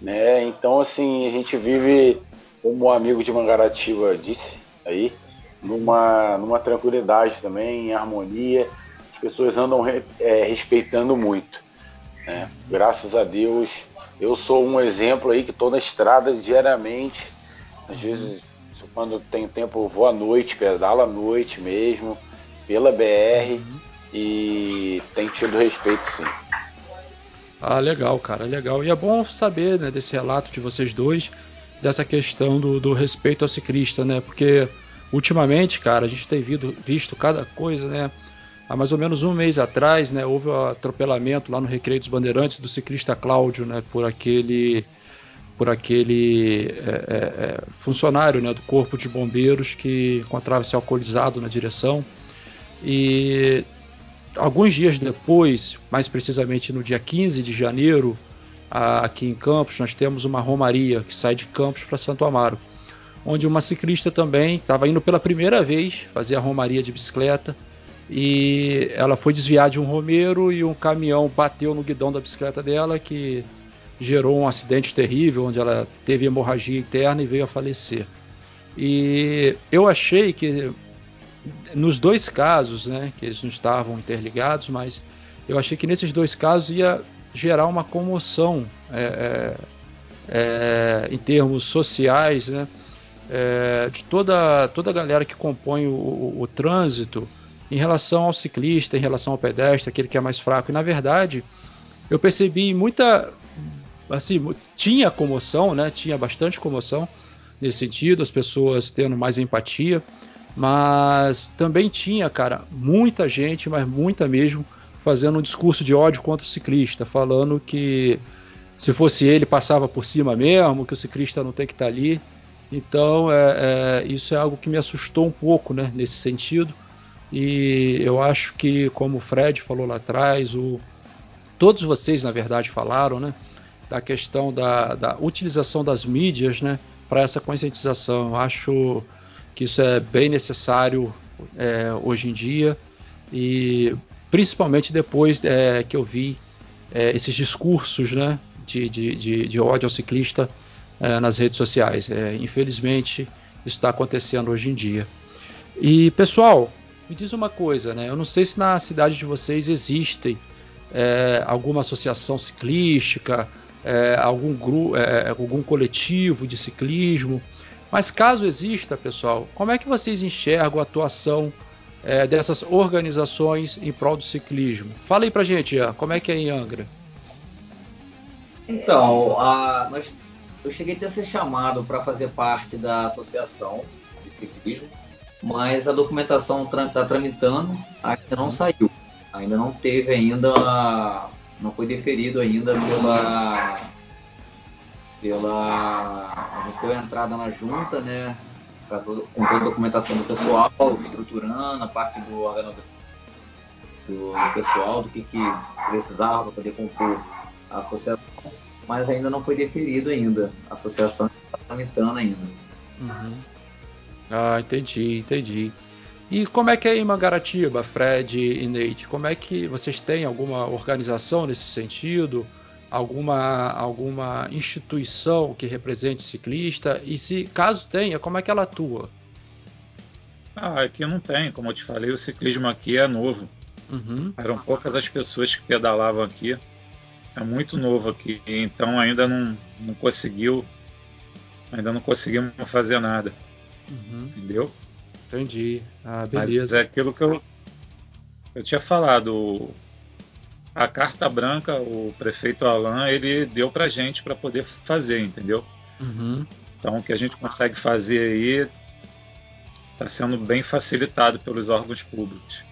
Né? Então, assim, a gente vive, como o um amigo de Mangaratiba disse aí, numa, numa tranquilidade também, em harmonia. As pessoas andam é, respeitando muito. Né? Graças a Deus, eu sou um exemplo aí que estou na estrada diariamente. Às vezes, quando tenho tempo, eu vou à noite, pedalo à noite mesmo, pela BR. Uhum e tem tido respeito sim. Ah, legal, cara, legal. E é bom saber né, desse relato de vocês dois, dessa questão do, do respeito ao ciclista, né? Porque ultimamente, cara, a gente tem visto, visto cada coisa, né? Há mais ou menos um mês atrás, né, houve um atropelamento lá no Recreio dos Bandeirantes do ciclista Cláudio, né, por aquele, por aquele é, é, é funcionário, né, do corpo de bombeiros que encontrava-se alcoolizado na direção. E alguns dias depois, mais precisamente no dia 15 de janeiro, aqui em Campos, nós temos uma romaria que sai de Campos para Santo Amaro, onde uma ciclista também estava indo pela primeira vez fazer a romaria de bicicleta e ela foi desviar de um romeiro e um caminhão bateu no guidão da bicicleta dela que gerou um acidente terrível onde ela teve hemorragia interna e veio a falecer. E eu achei que nos dois casos, né, que eles não estavam interligados, mas eu achei que nesses dois casos ia gerar uma comoção é, é, é em termos sociais, né, é, de toda, toda a galera que compõe o, o, o, trânsito em relação ao ciclista, em relação ao pedestre, aquele que é mais fraco. E na verdade, eu percebi muita, assim, tinha comoção, né, tinha bastante comoção nesse sentido, as pessoas tendo mais empatia. Mas também tinha, cara, muita gente, mas muita mesmo, fazendo um discurso de ódio contra o ciclista, falando que se fosse ele passava por cima mesmo, que o ciclista não tem que estar tá ali. Então é, é, isso é algo que me assustou um pouco, né, nesse sentido. E eu acho que, como o Fred falou lá atrás, o, todos vocês na verdade falaram, né, da questão da, da utilização das mídias, né, para essa conscientização. Eu acho que isso é bem necessário é, hoje em dia e principalmente depois é, que eu vi é, esses discursos né, de, de, de, de ódio ao ciclista é, nas redes sociais. É, infelizmente, isso está acontecendo hoje em dia. E pessoal, me diz uma coisa, né? Eu não sei se na cidade de vocês existem é, alguma associação ciclística, algum, algum coletivo de ciclismo. Mas caso exista, pessoal, como é que vocês enxergam a atuação é, dessas organizações em prol do ciclismo? Fala aí pra gente, Ian, como é que é em Angra? Então, a, nós, eu cheguei a ser chamado para fazer parte da associação de ciclismo, mas a documentação está tramitando, ainda não saiu, ainda não teve ainda, não foi deferido ainda pela pela a gente deu a entrada na junta, né, todo, com toda a documentação do pessoal, estruturando a parte do organograma do, pessoal, do que, que precisava para poder compor a associação, mas ainda não foi deferido ainda. A associação está tramitando ainda. Uhum. Ah, entendi, entendi. E como é que é em Mangaratiba, Fred e Neide? Como é que vocês têm alguma organização nesse sentido? Alguma, alguma instituição que represente o ciclista? E se caso tenha, como é que ela atua? Ah, aqui não tem, como eu te falei, o ciclismo aqui é novo. Uhum. Eram poucas as pessoas que pedalavam aqui é muito novo aqui, então ainda não, não conseguiu, ainda não conseguimos fazer nada. Uhum. Entendeu? Entendi. Ah, beleza. Mas é aquilo que eu, eu tinha falado. A carta branca, o prefeito Alain, ele deu pra gente para poder fazer, entendeu? Uhum. Então o que a gente consegue fazer aí está sendo bem facilitado pelos órgãos públicos.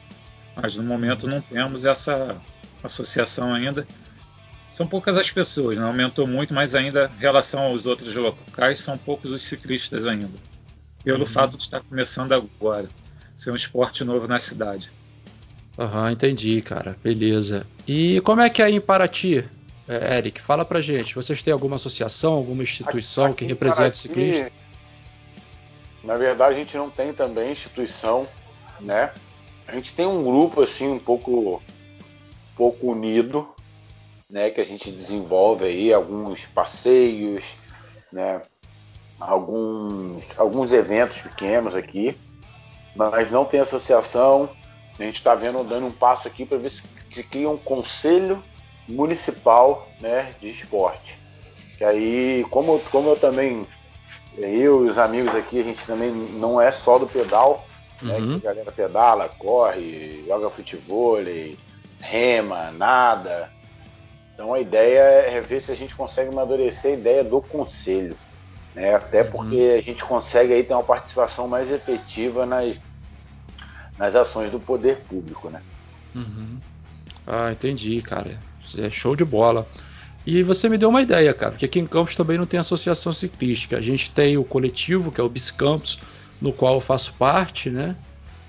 Mas no momento não temos essa associação ainda. São poucas as pessoas, não aumentou muito, mas ainda em relação aos outros locais, são poucos os ciclistas ainda. Pelo uhum. fato de estar começando agora, ser um esporte novo na cidade. Aham, uhum, entendi, cara. Beleza. E como é que é aí em Paraty, é, Eric? Fala pra gente. Vocês têm alguma associação, alguma instituição aqui, aqui que represente o ciclista? Na verdade, a gente não tem também instituição, né? A gente tem um grupo assim um pouco, um pouco unido, né, que a gente desenvolve aí alguns passeios, né, alguns, alguns eventos pequenos aqui, mas não tem associação. A gente está vendo dando um passo aqui para ver se, se cria um conselho municipal né, de esporte. Que aí, como, como eu também, eu e os amigos aqui, a gente também não é só do pedal, né, uhum. a galera pedala, corre, joga futebol, rema, nada, então a ideia é ver se a gente consegue amadurecer a ideia do conselho. Né? Até uhum. porque a gente consegue aí ter uma participação mais efetiva nas, nas ações do poder público. Né? Uhum. Ah, entendi, cara. É show de bola. E você me deu uma ideia, cara, porque aqui em Campos também não tem associação ciclística. A gente tem o coletivo, que é o Biscampos, no qual eu faço parte, né?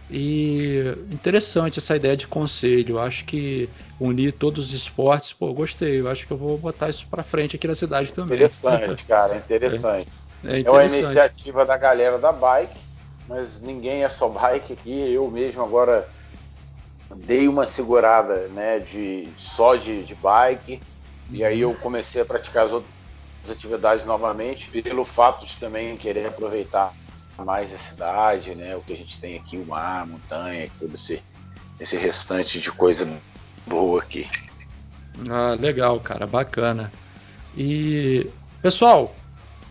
E interessante essa ideia de conselho. Acho que unir todos os esportes, pô, gostei. Eu acho que eu vou botar isso para frente aqui na cidade também. Interessante, cara, interessante. É, é, interessante. é uma iniciativa da galera da bike, mas ninguém é só bike aqui. Eu mesmo agora dei uma segurada, né, de só de, de bike. E aí eu comecei a praticar as outras atividades novamente, pelo fato de também querer aproveitar mais a cidade, né? O que a gente tem aqui, o mar, a montanha, todo esse, esse restante de coisa boa aqui. Ah, legal, cara, bacana. E pessoal,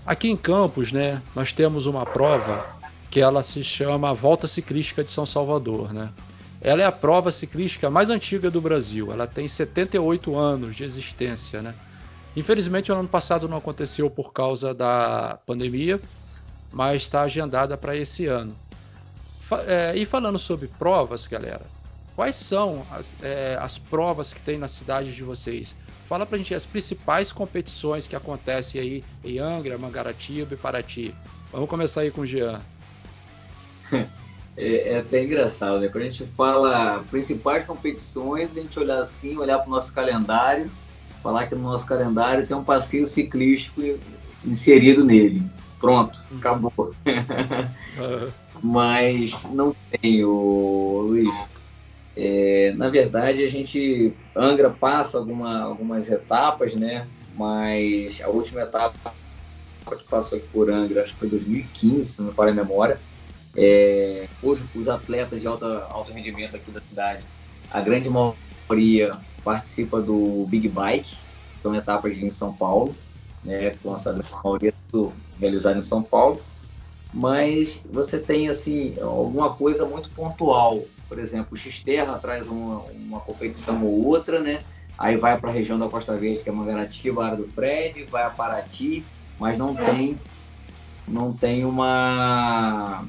aqui em Campos, né, nós temos uma prova que ela se chama Volta Ciclística de São Salvador, né? Ela é a prova ciclística mais antiga do Brasil. Ela tem 78 anos de existência, né? Infelizmente, o ano passado não aconteceu por causa da pandemia, mas está agendada para esse ano. É, e falando sobre provas, galera, quais são as, é, as provas que tem na cidade de vocês? Fala pra gente as principais competições que acontecem aí em Angra, Mangaratiba e Paraty. Vamos começar aí com o Jean. É, é, até engraçado, né? Quando a gente fala principais competições, a gente olhar assim, olhar para o nosso calendário, falar que no nosso calendário tem um passeio ciclístico inserido nele. Pronto, uhum. acabou. Uhum. Mas não tem, o Luiz. É, na verdade, a gente Angra passa alguma, algumas etapas, né? Mas a última etapa que passou aqui por Angra, acho que foi 2015, se não me falha a memória. É, hoje, os atletas de alta, alto rendimento aqui da cidade, a grande maioria participa do Big Bike, são etapas em São Paulo, né? Com a maioria tudo em São Paulo. Mas você tem assim alguma coisa muito pontual. Por exemplo, o X-Terra traz uma, uma competição ou outra, né? Aí vai para a região da Costa Verde, que é Mangaratiba, área do Fred, vai a Paraty, mas não tem não tem uma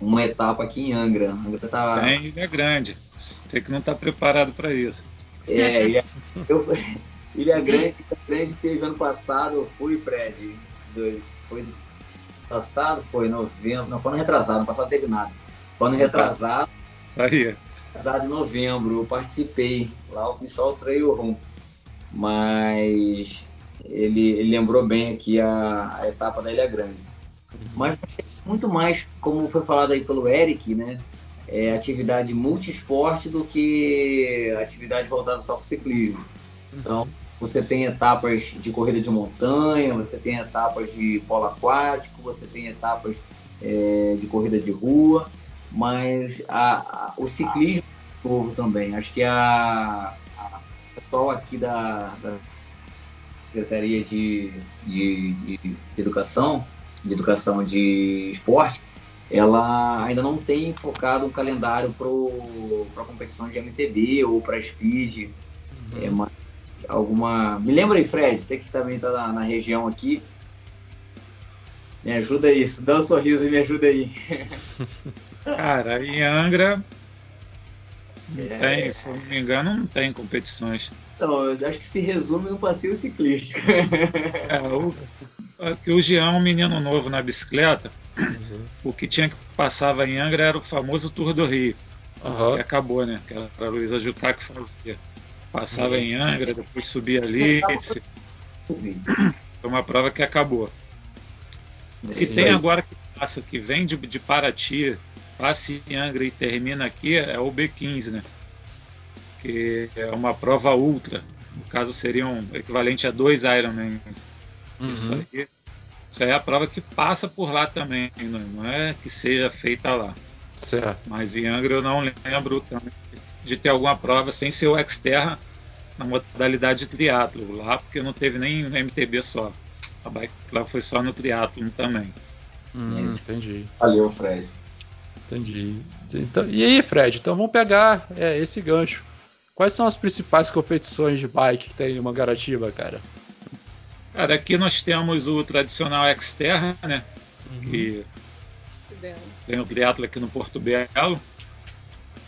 uma etapa aqui em Angra. Angra tá... Tem Ilha Grande. Você que não está preparado para isso. É, Ilha, eu, Ilha Grande, Ilha Grande teve ano passado, eu fui, Fred. Foi passado, foi novembro, não, foi no retrasado, passado teve nada. Foi no retrasado. Aí. Retrasado em novembro, eu participei. Lá eu fiz só o trail room. Mas ele, ele lembrou bem aqui a, a, etapa da Ilha Grande. Mas muito mais, como foi falado aí pelo Eric, né? É atividade multiesporte do que atividade voltada só para o ciclismo. Então, você tem etapas de corrida de montanha, você tem etapas de polo aquático, você tem etapas é, de corrida de rua, mas a, a, o ciclismo é novo também. Acho que a, a pessoal aqui da, da Secretaria de, de, de, Educação, de Educação de Esporte, ela ainda não tem focado um calendário para a competição de MTB ou para Speed. Uhum. É, mas alguma. Me lembra aí, Fred, você que também está na, na, região aqui. Me ajuda aí, dá um sorriso e me ajuda aí. Cara, em Angra, é... tem, se não me engano, não tem competições. Então, eu acho que se resume no passeio ciclístico. É, o, o Jean é um menino novo na bicicleta. Uhum. O que tinha que passava em Angra era o famoso Tour do Rio. Uhum. Que acabou, né? Que era a Luísa Jutá que fazia. Passava em Angra, depois subia ali. Foi uma prova que acabou. E tem agora que passa, que vem de, de Paraty, passa em Angra e termina aqui, é o B15, né? Que é uma prova ultra. No caso, seria um equivalente a dois Ironman. Uhum. Isso aí. Isso aí é a prova que passa por lá também, não é que seja feita lá. Certo. Mas em Angra eu não lembro também de ter alguma prova sem ser o Xterra na modalidade de triatlo lá, porque não teve nem MTB só. A bike lá foi só no triatlo também. Hum, entendi. Valeu, Fred. Entendi. Então, e aí, Fred? Então vamos pegar é, esse gancho. Quais são as principais competições de bike que tem em Mangaratiba, cara? Cara, aqui nós temos o tradicional Xterra, né? Uhum. Que tem o triatlo aqui no Porto Belo.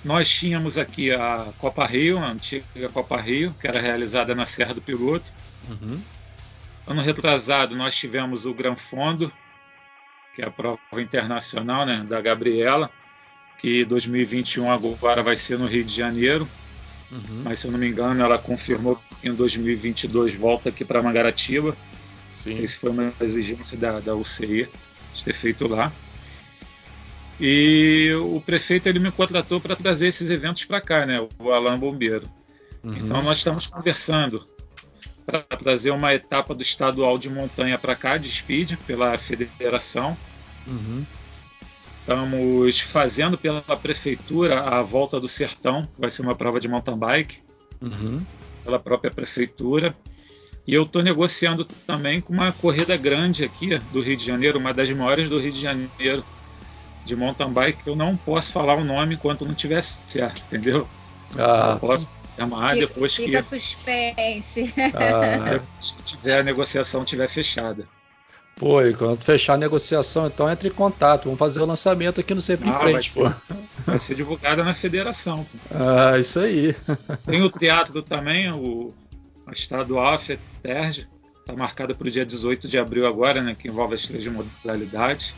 Nós tínhamos aqui a Copa Rio, a antiga Copa Rio, que era realizada na Serra do Piloto. Uhum. Ano retrasado, nós tivemos o Gran Fondo, que é a prova internacional né, da Gabriela, que 2021 agora vai ser no Rio de Janeiro. Uhum. Mas se eu não me engano, ela confirmou que em 2022 volta aqui para Mangaratiba. Sim. Não sei se foi uma exigência da, da UCI de ter feito lá. E o prefeito ele me contratou para trazer esses eventos para cá, né? O Alain Bombeiro. Uhum. Então nós estamos conversando para trazer uma etapa do estadual de montanha para cá, de speed, pela federação. Uhum. Estamos fazendo pela prefeitura a volta do sertão, que vai ser uma prova de mountain bike, uhum. pela própria prefeitura. E eu estou negociando também com uma corrida grande aqui do Rio de Janeiro, uma das maiores do Rio de Janeiro, de mountain bike que eu não posso falar o nome enquanto não tiver certo, entendeu? Ah. Só posso fica, depois fica que. suspense. Ah. Depois que tiver, a negociação tiver fechada. Pô, e quando fechar a negociação, então entre em contato. Vamos fazer o lançamento aqui no Sempre ah, em Frente, vai ser, vai ser divulgada na federação. Ah, isso aí. Tem o teatro também, o a estadual, a FETERG, está marcada para o dia 18 de abril agora, né, que envolve as três modalidades.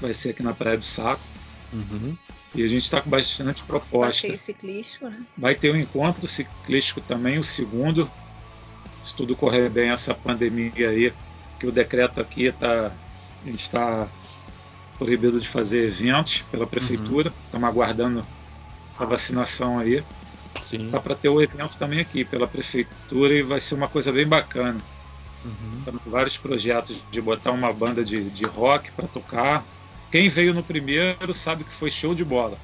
Vai ser aqui na Praia do Saco. Uhum. E a gente está com bastante proposta. Passeio ciclístico, né? Vai ter um encontro ciclístico também, o segundo, se tudo correr bem essa pandemia aí, que o decreto aqui está. A gente está proibido de fazer eventos pela prefeitura. Uhum. Estamos aguardando essa vacinação aí. Sim. Tá para ter o evento também aqui pela prefeitura e vai ser uma coisa bem bacana. Uhum. Estamos com vários projetos de botar uma banda de, de rock para tocar, quem veio no primeiro sabe que foi show de bola.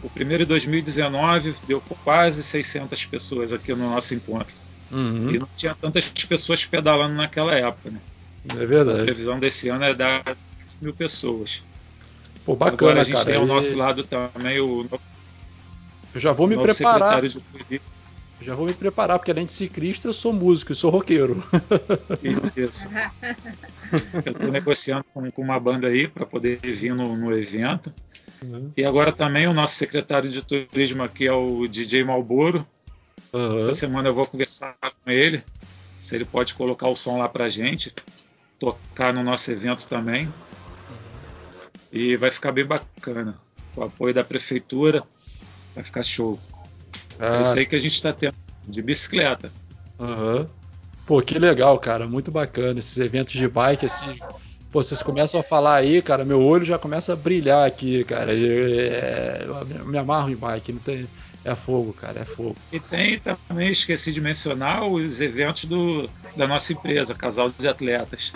O primeiro em 2019 deu quase 600 pessoas aqui no nosso encontro. Uhum. E não tinha tantas pessoas pedalando naquela época, né? É verdade. A previsão desse ano é dar 10 mil pessoas. Pô, bacana, Agora a gente cara. tem ao nosso lado também o nosso, Eu já vou me preparar. Já vou me preparar, porque além de ciclista, eu sou músico, eu sou roqueiro. Isso. eu estou negociando com, com, uma banda aí para poder vir no, no evento. Uhum. E agora também o nosso secretário de turismo aqui é o DJ Malboro. Uhum. Essa semana eu vou conversar com ele, se ele pode colocar o som lá pra gente, tocar no nosso evento também. E vai ficar bem bacana. Com o apoio da prefeitura, vai ficar show. Ah. É isso aí que a gente está tendo de bicicleta. Uhum. Pô, que legal, cara. Muito bacana esses eventos de bike, assim. Pô, vocês começam a falar aí, cara, meu olho já começa a brilhar aqui, cara. Eu, é, eu me amarro em bike, não tem. É fogo, cara, é fogo. E tem também, esqueci de mencionar, os eventos do, da nossa empresa, Casal de Atletas.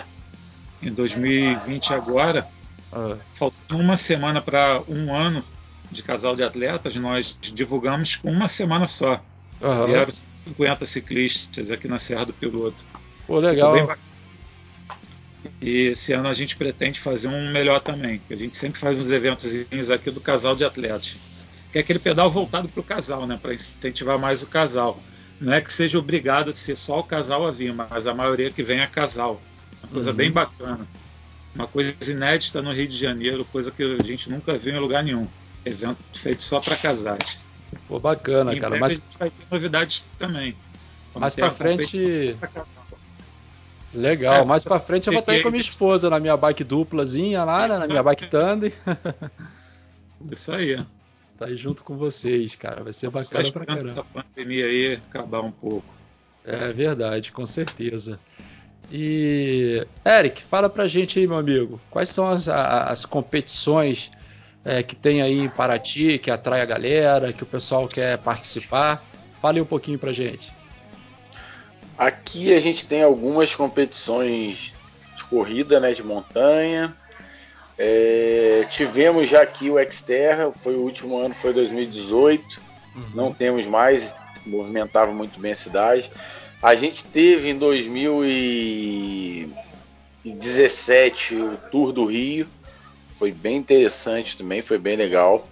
Em 2020 agora, ah. faltando uma semana para um ano, de casal de atletas, nós divulgamos com uma semana só. Uhum. Vieram 50 ciclistas aqui na Serra do Piloto. Pô, legal. E esse ano a gente pretende fazer um melhor também. A gente sempre faz uns eventos aqui do casal de atletas. Que é aquele pedal voltado para o casal, né? Para incentivar mais o casal. Não é que seja obrigado a ser só o casal a vir, mas a maioria que vem é casal. Uma coisa uhum. bem bacana. Uma coisa inédita no Rio de Janeiro, coisa que a gente nunca viu em lugar nenhum evento feito só para casais. Pô, bacana, e cara. Mas a gente vai ter novidades também. mais para frente. Legal, é, mais para frente eu vou estar aí com a minha esposa na minha bike duplazinha lá, né, na minha bike Thunder. Isso aí. Tá aí junto com vocês, cara. Vai ser bacana pra caramba. essa pandemia aí acabar um pouco. É verdade, com certeza. E Eric, fala pra gente aí, meu amigo, quais são as, as competições é, que tem aí em Paraty, que atrai a galera, que o pessoal quer participar? Fale um pouquinho pra gente. Aqui a gente tem algumas competições de corrida, né, de montanha. É, tivemos já aqui o Xterra, foi o último ano, foi 2018. Uhum. Não temos mais, movimentava muito bem a cidade. A gente teve em 2017 o Tour do Rio, foi bem interessante também, foi bem legal.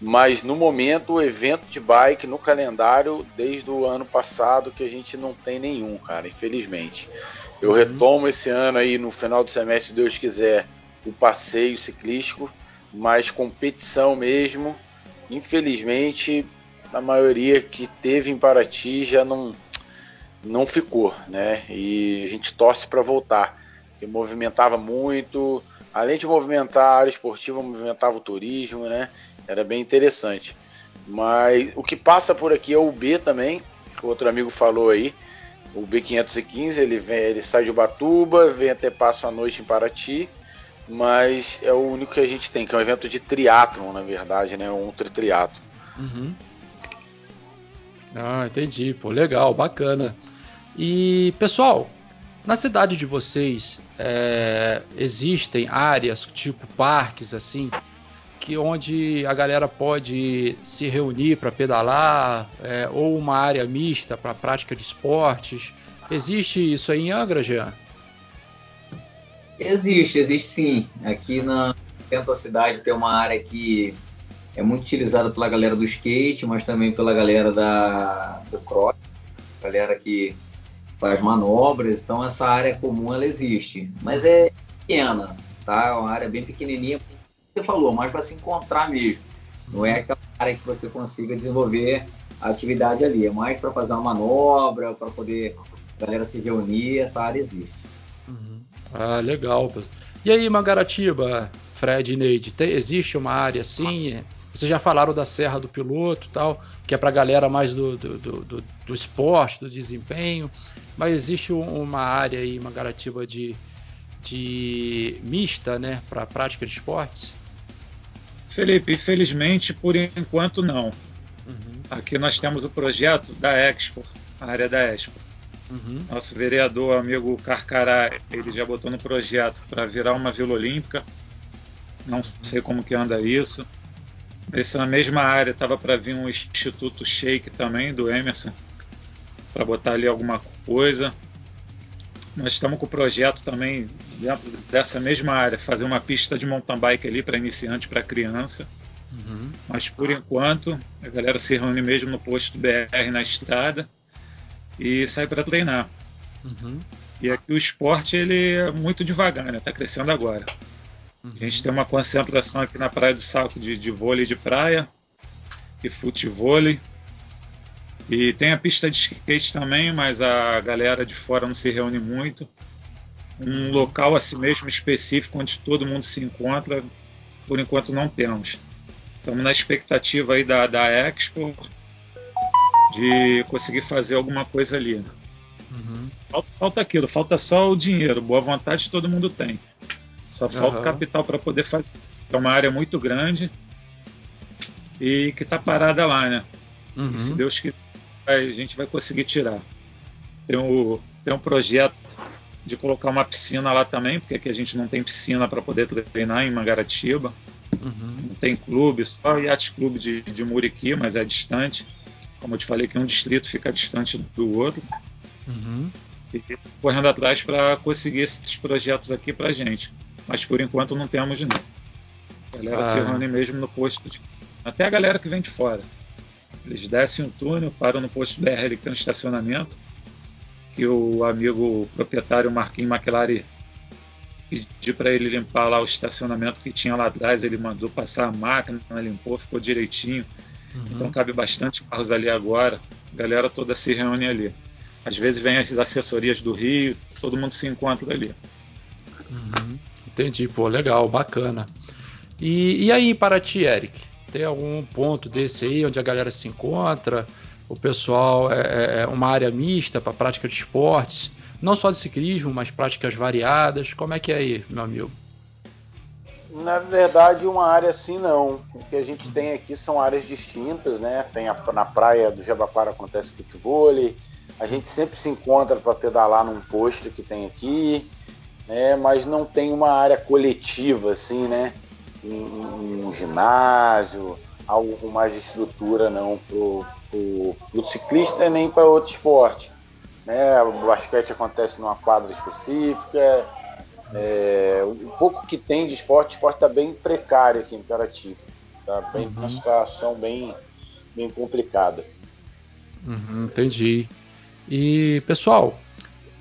Mas no momento, o evento de bike no calendário, desde o ano passado, que a gente não tem nenhum, cara, infelizmente. Eu uhum. retomo esse ano aí, no final do semestre, se Deus quiser, o passeio ciclístico, mas competição mesmo. Infelizmente, a maioria que teve em Paraty já não, não ficou, né? E a gente torce para voltar. E movimentava muito, além de movimentar a área esportiva, movimentava o turismo, né? Era bem interessante. Mas o que passa por aqui é o B também, que outro amigo falou aí. O B515, ele, vem, ele sai de Ubatuba, vem até Passo à Noite em Paraty, mas é o único que a gente tem, que é um evento de triatlon, na verdade, né? Um triatlon. Uhum. Ah, entendi. Pô, legal, bacana. E, pessoal, na cidade de vocês, é, existem áreas, tipo parques, assim, que onde a galera pode se reunir para pedalar, é, ou uma área mista para prática de esportes. Existe isso aí em Angra, Jean? Existe, existe sim. Aqui na centro da cidade tem uma área que é muito utilizada pela galera do skate, mas também pela galera da, do cross, galera que faz manobras, então essa área comum ela existe, mas é pequena, tá? É uma área bem pequenininha, você falou, mais para se encontrar mesmo. Não é aquela área que você consiga desenvolver a atividade ali, é mais para fazer uma manobra, para poder a galera se reunir, essa área existe. Uhum. Ah, legal. E aí, Mangaratiba, Fred e Neide, tem, existe uma área assim? Vocês já falaram da Serra do Piloto tal, que é para galera mais do, do, do, do, esporte, do desempenho, mas existe uma área aí, Mangaratiba, de, de mista, né, para prática de esportes? Felipe, infelizmente, por enquanto não. Uhum. Aqui nós temos o projeto da Expo, a área da Expo. Uhum. Nosso vereador, amigo Carcará, ele já botou no projeto para virar uma Vila Olímpica. Não sei como que anda isso. Nessa mesma área estava para vir um Instituto Shake também, do Emerson, para botar ali alguma coisa. Nós estamos com o projeto também, dentro dessa mesma área, fazer uma pista de mountain bike ali para iniciante, para criança. Uhum. Mas por enquanto, a galera se reúne mesmo no posto BR na estrada e sai para treinar. Uhum. E aqui o esporte ele é muito devagar, né? Está crescendo agora. Uhum. A gente tem uma concentração aqui na Praia do Salto de, de vôlei de praia e futevôlei. E tem a pista de skate também, mas a galera de fora não se reúne muito. Um local assim mesmo específico onde todo mundo se encontra, por enquanto não temos. Estamos na expectativa aí da, da Expo de conseguir fazer alguma coisa ali. Uhum. Falta, falta, aquilo, falta só o dinheiro. Boa vontade todo mundo tem. Só falta uhum. capital para poder fazer. É uma área muito grande e que está parada lá, né? Uhum. Se Deus quiser, a gente vai conseguir tirar. Tem, o, tem um projeto de colocar uma piscina lá também, porque aqui a gente não tem piscina para poder treinar em Mangaratiba. Uhum. Não tem clube, só Yacht Clube de, de Muriqui, mas é distante. Como eu te falei, que um distrito fica distante do outro. Uhum. E correndo atrás para conseguir esses projetos aqui para gente. Mas por enquanto não temos não. A galera ah. se reúne mesmo no posto de... Até a galera que vem de fora. Eles descem um túnel, param no posto BR que tem um estacionamento. Que o amigo proprietário Marquinhos McLaren pediu para ele limpar lá o estacionamento que tinha lá atrás. Ele mandou passar a máquina, limpou, ficou direitinho. Uhum. Então cabe bastante carros ali agora. A galera toda se reúne ali. Às vezes vem as assessorias do Rio, todo mundo se encontra ali. Uhum. Entendi, pô, legal, bacana. E, e aí, para ti, Eric? Tem algum ponto desse aí onde a galera se encontra? O pessoal é, é, é uma área mista para prática de esportes, não só de ciclismo, mas práticas variadas. Como é que é aí, meu amigo? Na verdade, uma área assim não. O que a gente tem aqui são áreas distintas, né? Tem a, na praia do Jabaquara acontece futebol, a gente sempre se encontra para pedalar num posto que tem aqui, né? Mas não tem uma área coletiva assim, né? Um, um ginásio, algo mais estrutura não pro, pro, pro ciclista nem para outro esporte. Né? O basquete acontece numa quadra específica, é, pouco que tem de esporte, o esporte está bem precário aqui em Imperativo. Está bem uhum. uma situação bem, bem complicada. Uhum, entendi. E pessoal,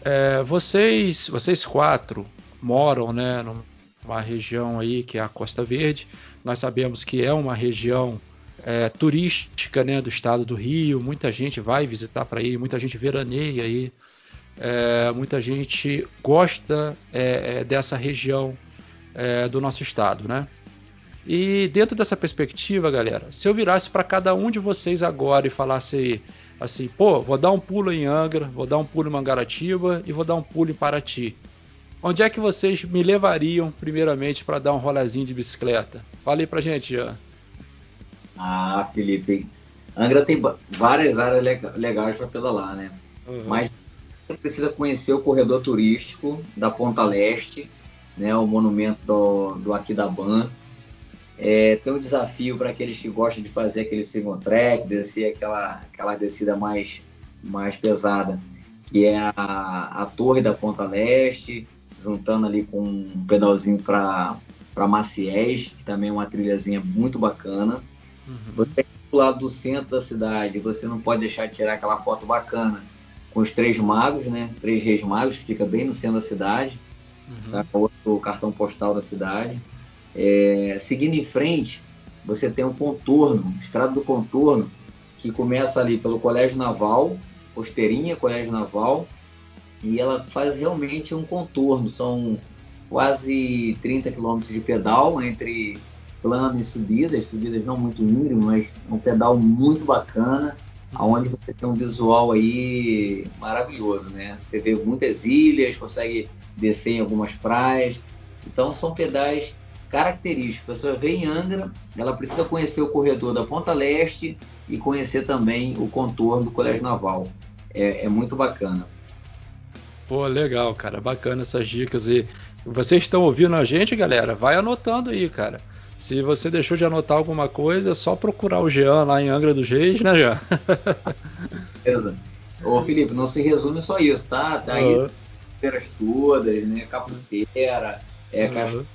é, vocês, vocês quatro moram, né, numa região aí que é a Costa Verde. Nós sabemos que é uma região é, turística, né, do estado do Rio. Muita gente vai visitar para aí, muita gente veraneia aí é, muita gente gosta é, é, dessa região é, do nosso estado, né? E dentro dessa perspectiva, galera, se eu virasse para cada um de vocês agora e falasse assim, pô, vou dar um pulo em Angra, vou dar um pulo em Mangaratiba e vou dar um pulo em Paraty. Onde é que vocês me levariam primeiramente para dar um rolezinho de bicicleta? Fala aí pra gente, Jean. Ah, Felipe, Angra tem várias áreas legais para pedalar, né? Uhum. Mas você precisa conhecer o corredor turístico da Ponta Leste, né, o monumento do, do Aquidaban. É, tem um desafio para aqueles que gostam de fazer aquele single track, descer aquela, aquela descida mais, mais pesada, que é a, a Torre da Ponta Leste, juntando ali com um pedalzinho para Maciés, que também é uma trilhazinha muito bacana. Uhum. Você do lado do centro da cidade, você não pode deixar de tirar aquela foto bacana com os Três Magos, né? Três Reis Magos, que fica bem no centro da cidade. Uhum. Tá? Outro cartão postal da cidade. É, seguindo em frente, você tem um contorno, Estrada do Contorno, que começa ali pelo Colégio Naval, Costeirinha, Colégio Naval, e ela faz realmente um contorno. São quase 30 quilômetros de pedal entre plano e subidas, subidas não muito íngreme, mas um pedal muito bacana aonde você tem um visual aí maravilhoso, né? Você vê muitas ilhas, consegue descer em algumas praias. Então são pedais característicos. A pessoa vem em Angra, ela precisa conhecer o corredor da Ponta Leste e conhecer também o contorno do Colégio Naval. É, é muito bacana. Pô, legal, cara. Bacana essas dicas. E vocês estão ouvindo a gente, galera? Vai anotando aí, cara. Se você deixou de anotar alguma coisa, é só procurar o Jean lá em Angra dos Reis, né, Jean? Beleza. Ô, Felipe, não se resume só isso, tá? Tá aí uhum. Todas, né? Capoteira, é, uhum.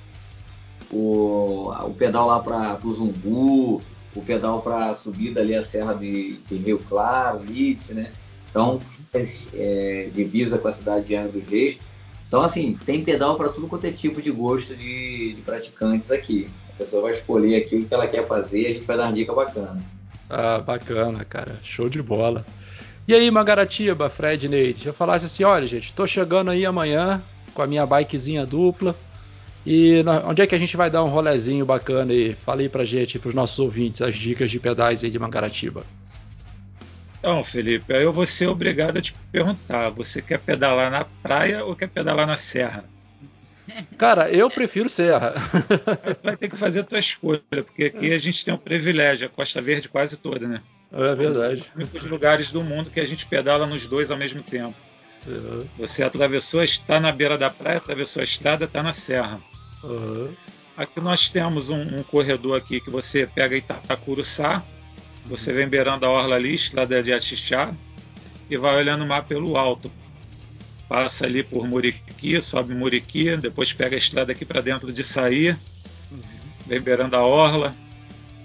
o, o pedal lá para o Zumbu, o pedal para subida ali a Serra de, de Rio Claro, Litz, né? Então, é, divisa com a cidade de Angra dos Reis. Então, assim, tem pedal para tudo quanto é tipo de gosto de, de praticantes aqui pessoa vai escolher aquilo que ela quer fazer e a gente vai dar uma dica bacana. Ah, bacana, cara. Show de bola. E aí, Magaratiba, Fred Neide, eu falasse assim, olha, gente, tô chegando aí amanhã com a minha bikezinha dupla. E onde é que a gente vai dar um rolezinho bacana aí? Fala aí pra gente, pros nossos ouvintes, as dicas de pedais aí de Mangaratiba. Então, Felipe, eu vou ser obrigado a te perguntar: você quer pedalar na praia ou quer pedalar na serra? Cara, eu prefiro Serra. Vai ter que fazer a tua escolha, porque aqui a gente tem um privilégio, a Costa Verde quase toda, né? É verdade. Um dos lugares do mundo que a gente pedala nos dois ao mesmo tempo. Uhum. Você atravessou, está na beira da praia, atravessou a estrada, está na serra. Uhum. Aqui nós temos um, um, corredor aqui que você pega Itacuruçá, você vem beirando a orla ali, estrada de Axixá, e vai olhando o mar pelo alto passa ali por Muriqui, sobe Muriqui, depois pega a estrada aqui para dentro de Saí, vem beirando a Orla,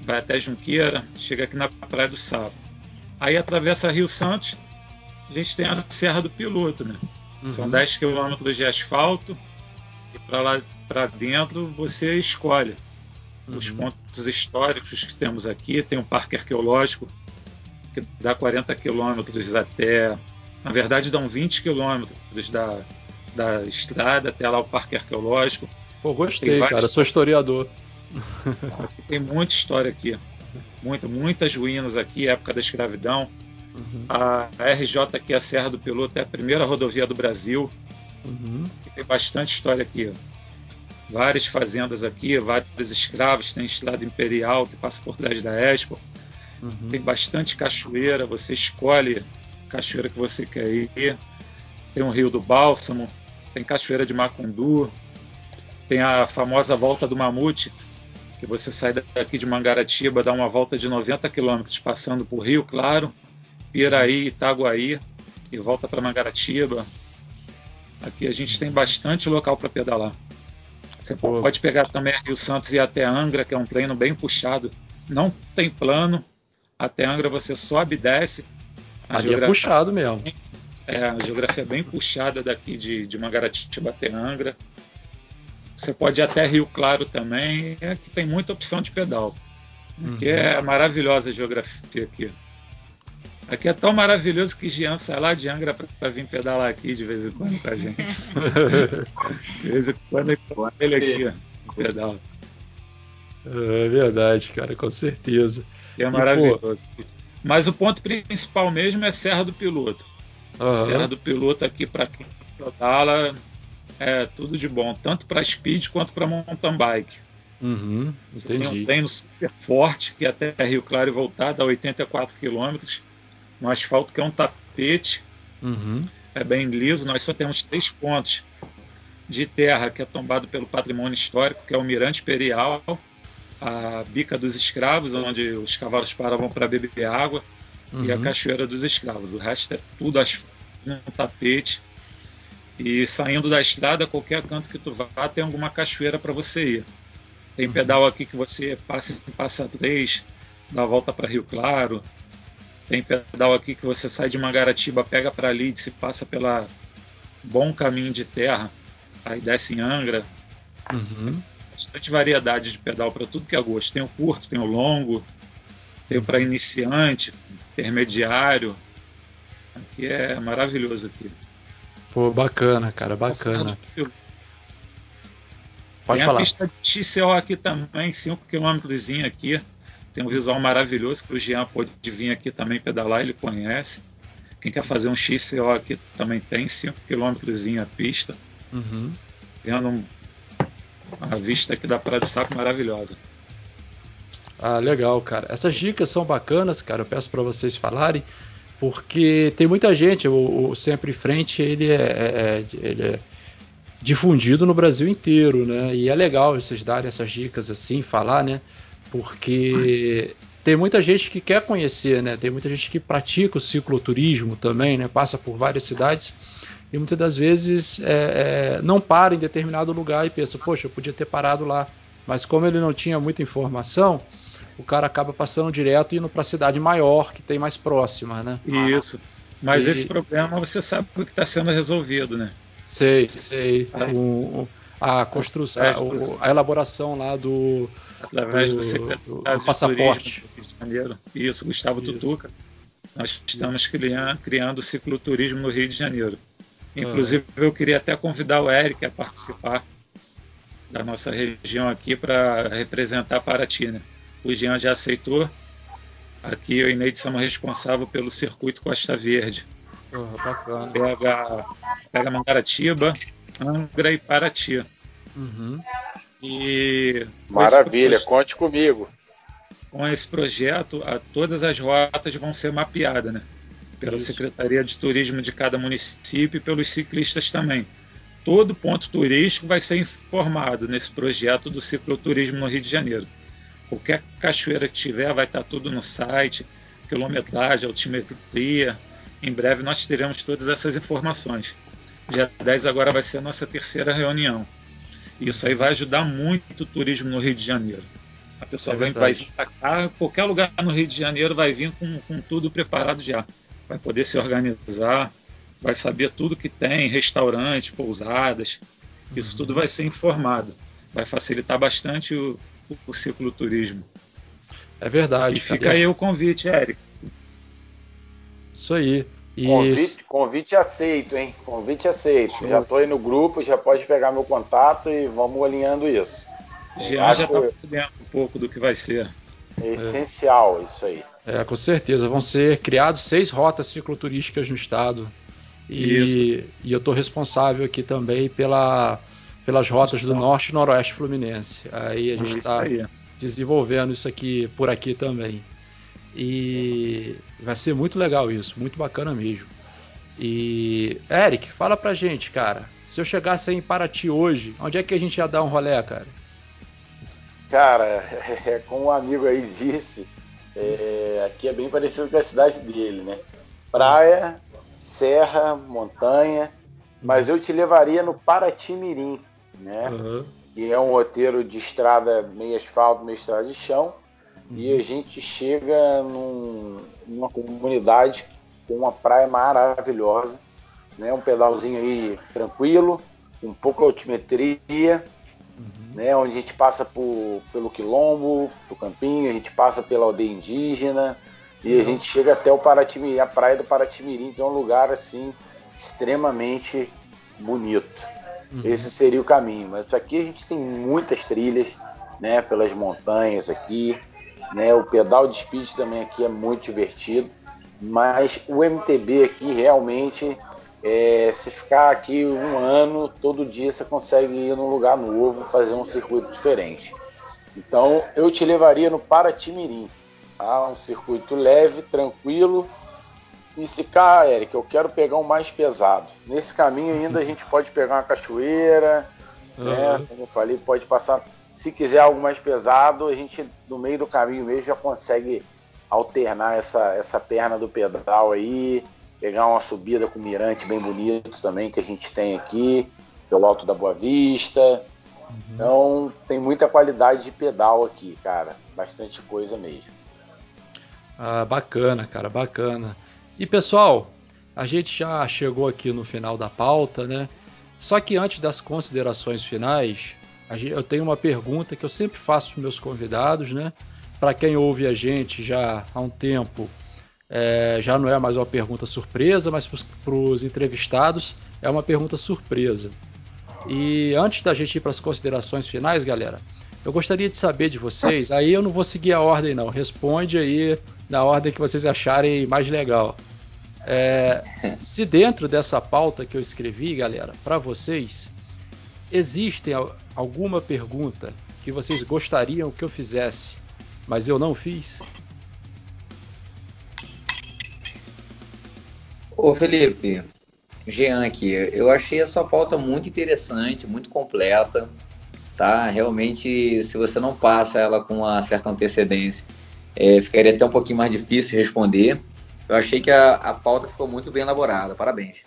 vai até Junqueira, chega aqui na Praia do Sabo. Aí atravessa Rio Santos, a gente tem a Serra do Piloto, né? Uhum. São 10 quilômetros de asfalto e para lá para dentro você escolhe uhum. os pontos históricos que temos aqui. Tem um parque arqueológico que dá 40 quilômetros até na verdade, dão 20 quilômetros da, da estrada até lá o Parque Arqueológico. Pô, gostei, cara. Sou historiador. Tem muita história aqui. Muita, muitas ruínas aqui, época da escravidão. Uhum. A, a RJ aqui, a Serra do Piloto, é a primeira rodovia do Brasil. Uhum. Tem bastante história aqui. Várias fazendas aqui, vários escravos. Tem estrada imperial que passa por trás da Expo. Uhum. Tem bastante cachoeira. Você escolhe cachoeira que você quer ir. Tem o Rio do Bálsamo, tem Cachoeira de Macundu, tem a famosa Volta do Mamute, que você sai daqui de Mangaratiba, dá uma volta de 90 quilômetros, passando por Rio Claro, Piraí, Itaguaí e volta para Mangaratiba. Aqui a gente tem bastante local para pedalar. Você pode pegar também Rio Santos e até Angra, que é um treino bem puxado. Não tem plano. Até Angra você sobe e desce. A Ali é puxado mesmo. É, a geografia é bem puxada daqui de, de Mangaratiba até Angra. Você pode ir até Rio Claro também. É que tem muita opção de pedal. Aqui uhum. é maravilhosa a geografia aqui. Aqui é tão maravilhoso que Jean sai lá de Angra para vir pedalar aqui de vez em quando com a gente. de vez em quando ele aqui, ó, pedal. É verdade, cara, com certeza. É maravilhoso. E, pô, mas o ponto principal mesmo é Serra do Piloto. Uhum. Serra do Piloto aqui para quem pedala é tudo de bom, tanto para speed quanto para mountain bike. Uhum, Você tem um treino super forte que até Rio Claro e voltar dá 84 km, um asfalto que é um tapete, uhum. é bem liso. Nós só temos três pontos de terra que é tombado pelo patrimônio histórico, que é o Mirante Imperial, a Bica dos Escravos, onde os cavalos paravam para beber água, uhum. e a uhum. Cachoeira dos Escravos. O resto é tudo no tapete. E saindo da estrada, qualquer canto que tu vá, tem alguma cachoeira para você ir. Tem uhum. pedal aqui que você passa em Passa 3, dá a volta para Rio Claro. Tem pedal aqui que você sai de Mangaratiba, pega para Leeds e passa pela bom caminho de terra, aí desce em Angra. Uhum. Bastante variedade de pedal para tudo que é gosto. Tem o curto, tem o longo, tem para iniciante, intermediário. Aqui é maravilhoso aqui. Pô, bacana, cara, bacana. Pode tem falar. a pista de XCO aqui também, 5 km aqui. Tem um visual maravilhoso que o Jean pode vir aqui também pedalar, ele conhece. Quem quer fazer um XCO aqui também tem, 5 km a pista. Uhum. Tendo um, a vista aqui da Praia do Saco maravilhosa. Ah, legal, cara. Essas dicas são bacanas, cara. Eu peço para vocês falarem, porque tem muita gente. O, o Sempre em Frente ele é, é, é ele é difundido no Brasil inteiro, né? E é legal vocês darem essas dicas assim, falar, né? Porque tem muita gente que quer conhecer, né? Tem muita gente que pratica o cicloturismo também, né? Passa por várias cidades e muitas das vezes é, é, não para em determinado lugar e pensa, poxa, eu podia ter parado lá. Mas como ele não tinha muita informação, o cara acaba passando direto e indo para a cidade maior, que tem mais próxima, né? Isso. Mas e... esse problema você sabe que está sendo resolvido, né? Sei, sei. É. O, a construção, a, a, elaboração lá do. Através do, do secretário do passaporte. do Rio de. Isso, Gustavo Isso. Tutuca. Nós estamos criando, criando o cicloturismo no Rio de Janeiro. Inclusive, ah. eu queria até convidar o Eric a participar da nossa região aqui para representar Paraty. Né? O Jean já aceitou. Aqui eu e Neide somos responsáveis pelo circuito Costa Verde. Porra, bacana. Pega, pega Mangaratiba, Angra e Paraty. Uhum. E Maravilha, conte comigo. Com esse projeto, a, todas as rotas vão ser mapeadas, né? Pela Isso. Secretaria de Turismo de cada município e pelos ciclistas também. Todo ponto turístico vai ser informado nesse projeto do cicloturismo no Rio de Janeiro. Qualquer cachoeira que tiver, vai estar tudo no site, quilometragem, altimetria, em breve nós teremos todas essas informações. Dia 10 agora vai ser a nossa terceira reunião. Isso aí vai ajudar muito o turismo no Rio de Janeiro. A pessoa é vai vir para cá, qualquer lugar no Rio de Janeiro vai vir com, com tudo preparado já. Vai poder se organizar, vai saber tudo que tem, restaurante, pousadas, isso uhum. tudo vai ser informado. Vai facilitar bastante o, o, ciclo turismo. É verdade. E fica aí o convite, Érico. Isso aí. E... Convite, convite aceito, hein? Convite aceito. Sim. Já estou aí no grupo, já pode pegar meu contato e vamos alinhando isso. Jean já está dentro um pouco do que vai ser. É essencial é. isso aí. É, com certeza. Vão ser criados seis rotas cicloturísticas no estado. E, e eu estou responsável aqui também pela, pelas rotas do Norte e Noroeste Fluminense. Aí a gente está desenvolvendo isso aqui por aqui também. E vai ser muito legal isso, muito bacana mesmo. E Eric, fala pra gente, cara. Se eu chegasse aí em Paraty hoje, onde é que a gente ia dar um rolé, cara? Cara, é, como um amigo aí disse, é, aqui é bem parecido com a cidade dele, né? Praia, serra, montanha, mas eu te levaria no Paraty Mirim, né? Uhum. Que é um roteiro de estrada meio asfalto, meio estrada de chão e a gente chega num, numa comunidade com uma praia maravilhosa, né? Um pedalzinho aí tranquilo, com pouca altimetria, uhum. né? Onde a gente passa por, pelo quilombo, do campinho, a gente passa pela aldeia indígena e a uhum. gente chega até o Paratimirim, a praia do Paratimirim, que é um lugar assim extremamente bonito. Uhum. Esse seria o caminho, mas aqui a gente tem muitas trilhas, né? Pelas montanhas aqui. Né? O pedal de speed também aqui é muito divertido, mas o MTB aqui realmente, é, se ficar aqui um ano, todo dia você consegue ir num lugar novo, fazer um circuito diferente. Então eu te levaria no Paratimirim, tá? um circuito leve, tranquilo. E se cá, Eric, eu quero pegar um mais pesado. Nesse caminho ainda a gente pode pegar uma cachoeira, uhum. né? como eu falei, pode passar se quiser algo mais pesado, a gente no meio do caminho mesmo já consegue alternar essa, essa perna do pedal aí, pegar uma subida com mirante bem bonito também que a gente tem aqui, que é o Alto da Boa Vista. Uhum. Então tem muita qualidade de pedal aqui, cara, bastante coisa mesmo. Ah, bacana, cara, bacana. E pessoal, a gente já chegou aqui no final da pauta, né? Só que antes das considerações finais, eu tenho uma pergunta que eu sempre faço para meus convidados, né? Para quem ouve a gente já há um tempo, é, já não é mais uma pergunta surpresa, mas para os entrevistados é uma pergunta surpresa. E antes da gente ir para as considerações finais, galera, eu gostaria de saber de vocês. Aí eu não vou seguir a ordem, não. Responde aí na ordem que vocês acharem mais legal. É, se dentro dessa pauta que eu escrevi, galera, para vocês, existem alguma pergunta que vocês gostariam que eu fizesse, mas eu não fiz? Ô Felipe, Jean aqui, eu achei a sua pauta muito interessante, muito completa, tá? Realmente, se você não passa ela com uma certa antecedência, é, ficaria até um pouquinho mais difícil responder. Eu achei que a, a pauta ficou muito bem elaborada, parabéns.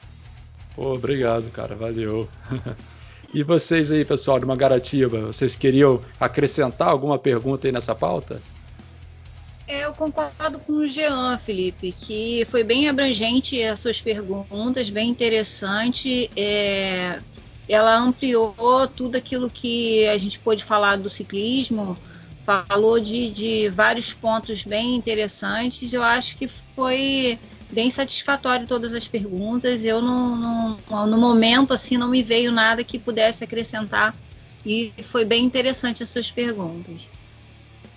Pô, obrigado, cara, valeu. e vocês aí, pessoal, de Mangaratiba, vocês queriam acrescentar alguma pergunta aí nessa pauta? É, eu concordo com o Jean, Felipe, que foi bem abrangente as suas perguntas, bem interessante. É, ela ampliou tudo aquilo que a gente pôde falar do ciclismo, falou de, de vários pontos bem interessantes. Eu acho que foi bem satisfatório todas as perguntas. Eu não, não, no momento assim não me veio nada que pudesse acrescentar e foi bem interessante as suas perguntas.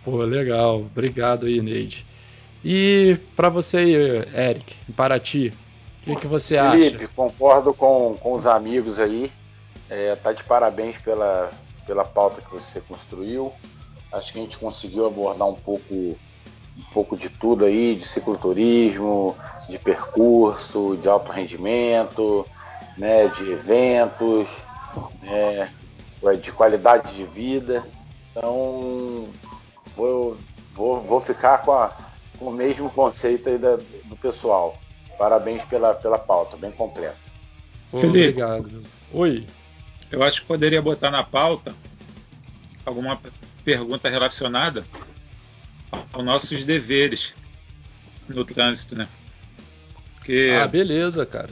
Pô, legal. Obrigado aí, Neide. E para você, Eric, para ti, o que, que, você Felipe, acha? Felipe, concordo com, com os amigos aí. É, tá de parabéns pela, pela pauta que você construiu. Acho que a gente conseguiu abordar um pouco, um pouco de tudo aí, de cicloturismo, de percurso, de alto rendimento, né, de eventos, né, de qualidade de vida. Então, vou, vou, vou ficar com, a, com o mesmo conceito aí da, do pessoal. Parabéns pela, pela pauta, bem completa. Felipe, Obrigado. Oi. Eu acho que poderia botar na pauta alguma pergunta relacionada aos nossos deveres no trânsito, né? Porque ah, beleza, cara.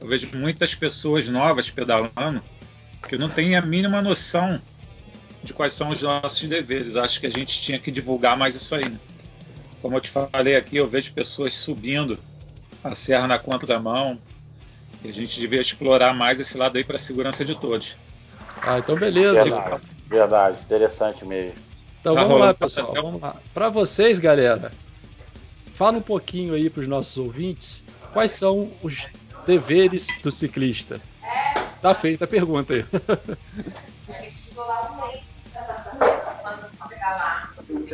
Eu vejo muitas pessoas novas pedalando que não têm a mínima noção de quais são os nossos deveres. Acho que a gente tinha que divulgar mais isso aí. Né? Como eu te falei aqui, eu vejo pessoas subindo a serra na contramão. E a gente devia explorar mais esse lado aí para a segurança de todos. Ah, então beleza. Verdade, verdade interessante mesmo. Então tá vamos lá, pessoal. Vamos lá. Para vocês, galera, fala um pouquinho aí para os nossos ouvintes quais são os deveres do ciclista. Tá feita a pergunta aí.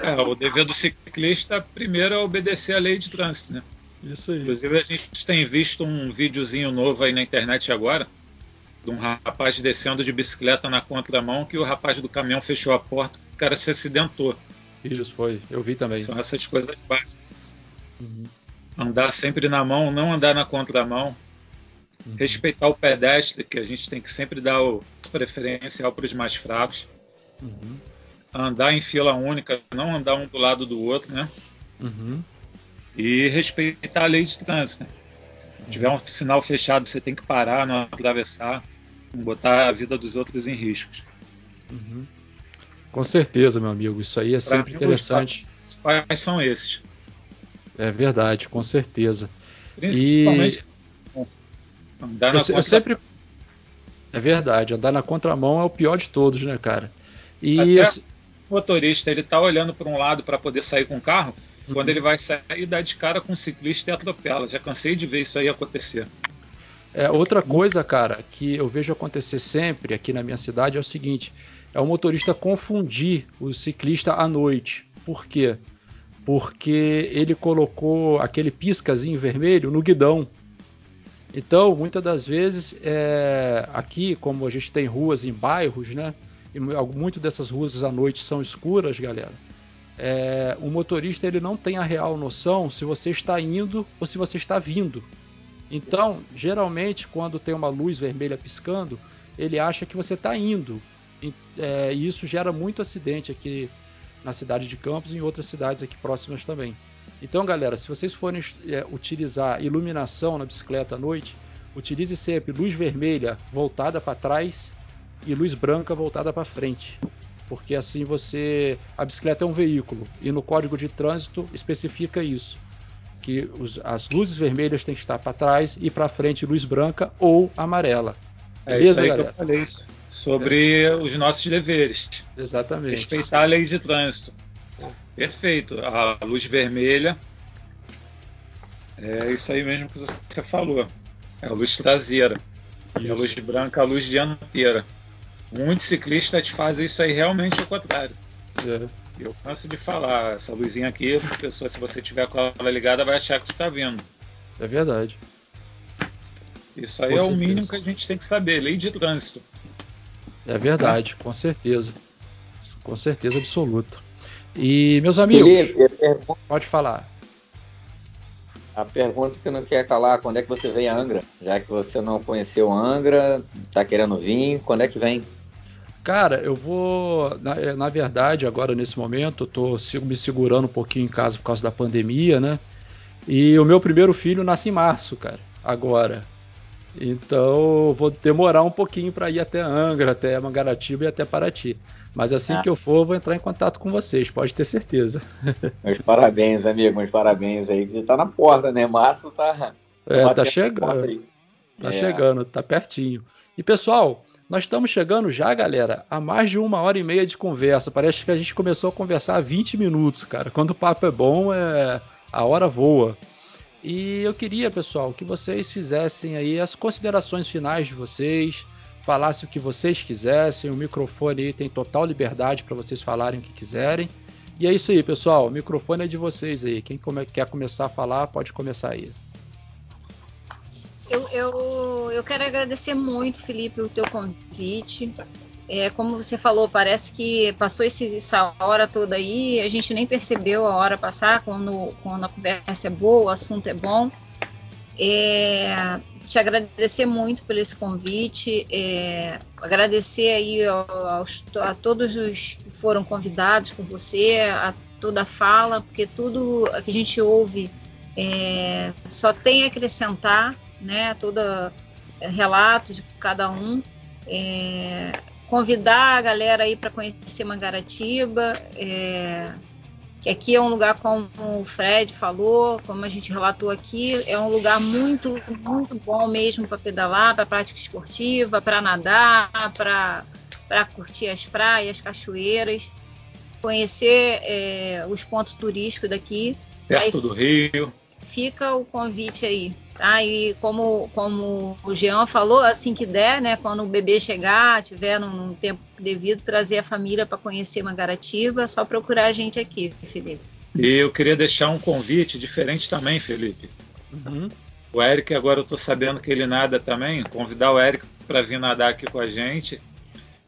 É, o dever do ciclista, primeiro, é obedecer a lei de trânsito, né? Isso aí. Inclusive, a gente tem visto um videozinho novo aí na internet agora, de um rapaz descendo de bicicleta na contramão, que o rapaz do caminhão fechou a porta, o cara se acidentou. Isso foi, eu vi também. São essas coisas básicas. Uhum. Andar sempre na mão, não andar na contramão. Uhum. Respeitar o pedestre, que a gente tem que sempre dar o preferencial para os mais fracos. Uhum. Andar em fila única, não andar um do lado do outro, né? Uhum. E respeitar a lei de trânsito. Né? Se tiver um sinal fechado, você tem que parar, não atravessar, não botar a vida dos outros em riscos. Uhum. Com certeza, meu amigo. Isso aí é pra sempre mim, interessante. Os pais são esses. É verdade, com certeza. Principalmente e... andar na eu, eu sempre É verdade, andar na contramão é o pior de todos, né, cara? E Até o motorista ele tá olhando para um lado para poder sair com o carro, uhum. quando ele vai sair, dá de cara com um ciclista e atropela. Já cansei de ver isso aí acontecer. É, outra coisa, cara, que eu vejo acontecer sempre aqui na minha cidade é o seguinte: é o motorista confundir o ciclista à noite. Por quê? Porque ele colocou aquele piscazinho vermelho no guidão. Então, muitas das vezes, é, aqui, como a gente tem ruas em bairros, né? e muito dessas ruas à noite são escuras, galera. É, o motorista ele não tem a real noção se você está indo ou se você está vindo. Então, geralmente, quando tem uma luz vermelha piscando, ele acha que você está indo. E, é, isso gera muito acidente aqui na cidade de Campos e em outras cidades aqui próximas também. Então, galera, se vocês forem é, utilizar iluminação na bicicleta à noite, utilize sempre luz vermelha voltada para trás e luz branca voltada para frente, porque assim você a bicicleta é um veículo e no código de trânsito especifica isso que os, as luzes vermelhas têm que estar para trás e para frente luz branca ou amarela. É isso aí galera? que eu falei sobre é. os nossos deveres. Exatamente. Respeitar a lei de trânsito. Perfeito. A luz vermelha é isso aí mesmo que você falou. É a luz traseira. Isso. E a luz branca a luz dianteira. Muitos ciclistas fazem isso aí realmente ao contrário. É. Eu canso de falar, essa luzinha aqui, a pessoa, se você tiver com ela ligada, vai achar que tu está vendo. É verdade. Isso aí com é certeza. o mínimo que a gente tem que saber, lei de trânsito. É verdade, com certeza. Com certeza absoluta. E, meus amigos, Felipe, pode falar. A pergunta que não quer calar, quando é que você vem a Angra? Já que você não conheceu Angra, está querendo vir, quando é que vem? Cara, eu vou. Na, é, na, verdade, agora nesse momento, eu tô me segurando um pouquinho em casa por causa da pandemia, né? E o meu primeiro filho nasce em março, cara, agora. Então vou demorar um pouquinho para ir até Angra, até Mangaratiba e até Paraty. Mas assim ah. que eu for, vou entrar em contato com vocês, pode ter certeza. Meus parabéns, amigo, meus parabéns aí, que já tá na porta, né? Março tá. É, tá chegando. Tá é. chegando, tá pertinho. E pessoal, nós estamos chegando já, galera, a mais de uma hora e meia de conversa. Parece que a gente começou a conversar há 20 minutos, cara. Quando o papo é bom, é... a hora voa. E eu queria, pessoal, que vocês fizessem aí as considerações finais de vocês, falassem o que vocês quisessem. O microfone aí tem total liberdade para vocês falarem o que quiserem. E é isso aí, pessoal. O microfone é de vocês aí. Quem quer começar a falar, pode começar aí. Eu, eu, eu quero agradecer muito, Felipe, o teu convite. É, como você falou, parece que passou esse, essa hora toda aí, a gente nem percebeu a hora passar quando, quando a conversa é boa, o assunto é bom. É, te agradecer muito por esse convite, é, agradecer aí aos, a todos os que foram convidados por você, a toda a fala, porque tudo que a gente ouve é, só tem a acrescentar né? Todo é, relato de cada um. É, convidar a galera aí para conhecer Mangaratiba, é, que aqui é um lugar como o Fred falou, como a gente relatou aqui, é um lugar muito, muito bom mesmo para pedalar, para prática esportiva, para nadar, para curtir as praias, cachoeiras, conhecer é, os pontos turísticos daqui. Perto aí, do Rio. Fica o convite aí. Tá? E como, como o Jean falou, assim que der, né, quando o bebê chegar, tiver num, num tempo devido, trazer a família para conhecer Mangaratiba, é só procurar a gente aqui, Felipe. E eu queria deixar um convite diferente também, Felipe. Uhum. O Eric, agora eu estou sabendo que ele nada também, convidar o Eric para vir nadar aqui com a gente.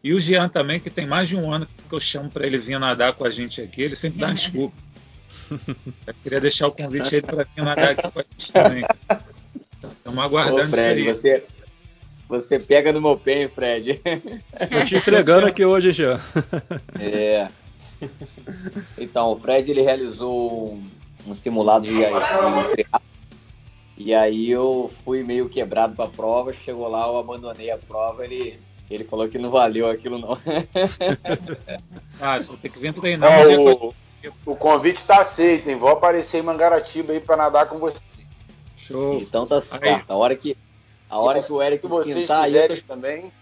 E o Jean também, que tem mais de um ano que eu chamo para ele vir nadar com a gente aqui, ele sempre dá desculpa. Eu queria deixar o convite aí para vir nadar aqui com a gente também. Estamos aguardando Ô, Fred, isso aí. Você, você pega no meu pé, Fred. Estou te entregando aqui hoje já. É. Então, o Fred ele realizou um, um simulado de, de e aí eu fui meio quebrado para a prova. Chegou lá, eu abandonei a prova. Ele, ele falou que não valeu aquilo não. ah, você tem que vir treinar. É, o, o convite está aceito, hein? Vou aparecer em Mangaratiba aí para nadar com você. Show. Então tá certo. A hora que, a hora que o Eric vocês pintar aí, tô... também.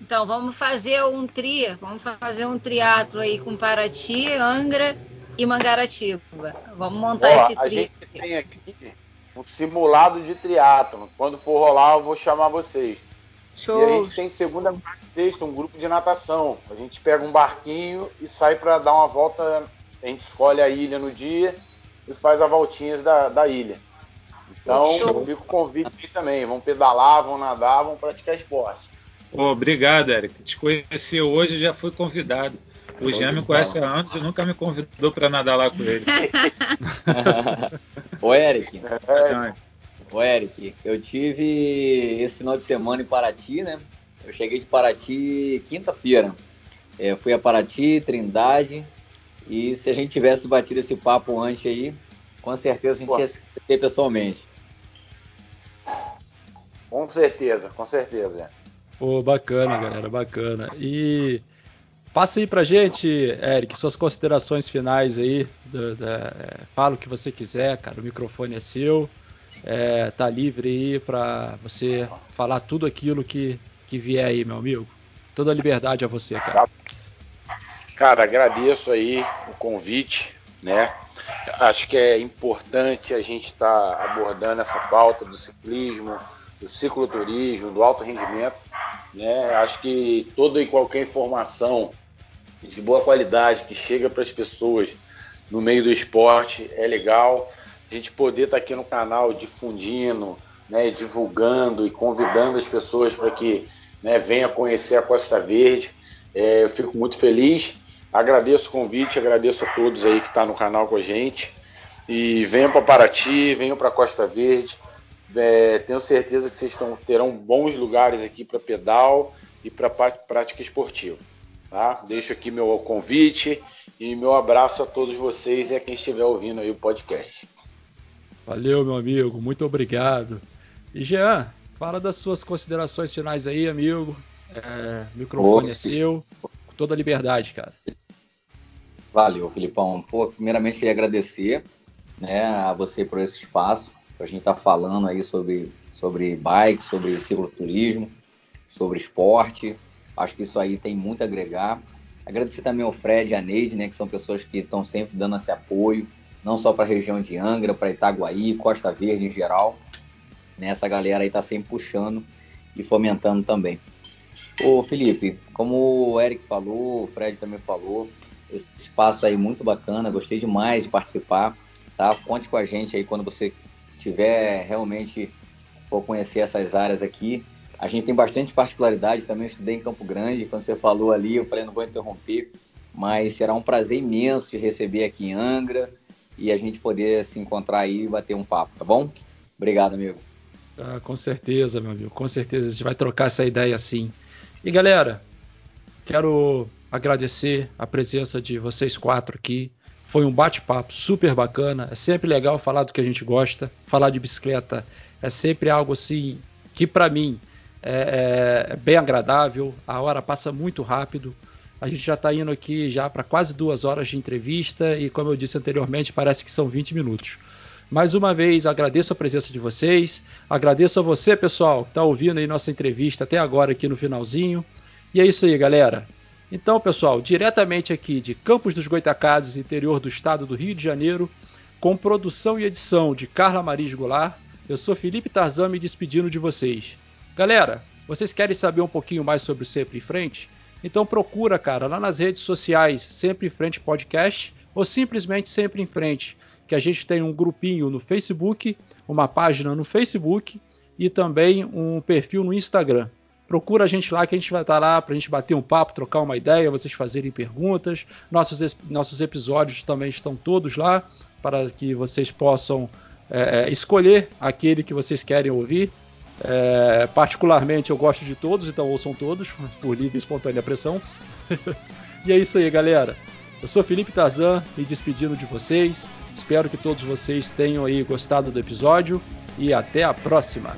Então vamos fazer um tri, vamos fazer um triatlo aí com Paraty, Angra e Mangaratiba. Vamos montar Ó, esse tri. A gente tem aqui um simulado de triatlo. Quando for rolar, eu vou chamar vocês. Show. E a gente tem segunda e sexta um grupo de natação. A gente pega um barquinho e sai para dar uma volta. A gente escolhe a ilha no dia e faz as voltinhas da, da ilha. Então, Show. fica o convite aqui também. Vão pedalar, vão nadar, vão praticar esporte. obrigado, Eric. Te conheci hoje já fui convidado. O Jean me conhece há anos e nunca me convidou para nadar lá com ele. Ô, Eric. É. Ô, Eric, eu tive esse final de semana em Paraty, né? Eu cheguei de Paraty quinta-feira. É, fui a Paraty, Trindade, E se a gente tivesse batido esse papo antes aí, com certeza a gente Pô. ia se conhecer pessoalmente. Com certeza, com certeza. Pô, bacana, galera, bacana. E passa aí pra gente, Eric, suas considerações finais aí. Do, do, é, fala o que você quiser, cara, o microfone é seu. É, tá livre aí para você falar tudo aquilo que, que vier aí, meu amigo. Toda a liberdade a você, cara. Cara, agradeço aí o convite, né? Acho que é importante a gente estar tá abordando essa pauta do ciclismo, do cicloturismo, do alto rendimento. Né? Acho que toda e qualquer informação de boa qualidade que chega para as pessoas no meio do esporte é legal. A gente poder estar tá aqui no canal difundindo, né, divulgando e convidando as pessoas para que né, venham conhecer a Costa Verde. É, eu fico muito feliz. Agradeço o convite, agradeço a todos aí que estão tá no canal com a gente. E venham para Paraty, venham para Costa Verde. É, tenho certeza que vocês estão, terão bons lugares aqui para pedal e para prática esportiva. Tá? Deixo aqui meu convite e meu abraço a todos vocês e a quem estiver ouvindo aí o podcast. Valeu, meu amigo, muito obrigado. E Jean, fala das suas considerações finais aí, amigo. É, o microfone é seu, toda a liberdade, cara. Valeu, Filipão. Pô, primeiramente queria agradecer né, a você por esse espaço para a gente estar tá falando aí sobre, sobre bike, sobre cicloturismo, sobre esporte. Acho que isso aí tem muito a agregar. Agradecer também ao Fred e a Neide, né, que são pessoas que estão sempre dando esse apoio, não só para a região de Angra, para Itaguaí, Costa Verde em geral. Né, essa galera aí está sempre puxando e fomentando também. Ô Felipe, como o Eric falou, o Fred também falou, esse espaço aí muito bacana, gostei demais de participar, tá? Conte com a gente aí quando você tiver realmente for conhecer essas áreas aqui. A gente tem bastante particularidade, também estudei em Campo Grande, quando você falou ali, eu falei, não vou interromper, mas será um prazer imenso te receber aqui em Angra e a gente poder se encontrar aí e bater um papo, tá bom? Obrigado, amigo. Ah, com certeza, meu amigo, com certeza a gente vai trocar essa ideia assim. E galera, quero agradecer a presença de vocês quatro aqui. Foi um bate-papo super bacana. É sempre legal falar do que a gente gosta. Falar de bicicleta é sempre algo assim que para mim é, é, é, bem agradável. A hora passa muito rápido. A gente já está indo aqui já para quase duas horas de entrevista e, como eu disse anteriormente, parece que são 20 minutos. Mais uma vez, agradeço a presença de vocês. Agradeço a você, pessoal, que está ouvindo aí nossa entrevista até agora aqui no finalzinho. E é isso aí, galera. Então, pessoal, diretamente aqui de Campos dos Goitacazes, interior do estado do Rio de Janeiro, com produção e edição de Carla Maris Goulart, eu sou Felipe Tarzan me despedindo de vocês. Galera, vocês querem saber um pouquinho mais sobre o Sempre em Frente? Então procura, cara, lá nas redes sociais Sempre em Frente Podcast ou simplesmente Sempre em Frente, que a gente tem um grupinho no Facebook, uma página no Facebook e também um perfil no Instagram procura a gente lá que a gente vai estar lá para a gente bater um papo, trocar uma ideia, vocês fazerem perguntas. Nossos, nossos episódios também estão todos lá para que vocês possam é, é, escolher aquele que vocês querem ouvir. É, particularmente eu gosto de todos, então ouçam todos, por livre e espontânea pressão. e é isso aí, galera. Eu sou Felipe Tarzan, me despedindo de vocês. Espero que todos vocês tenham aí gostado do episódio e até a próxima.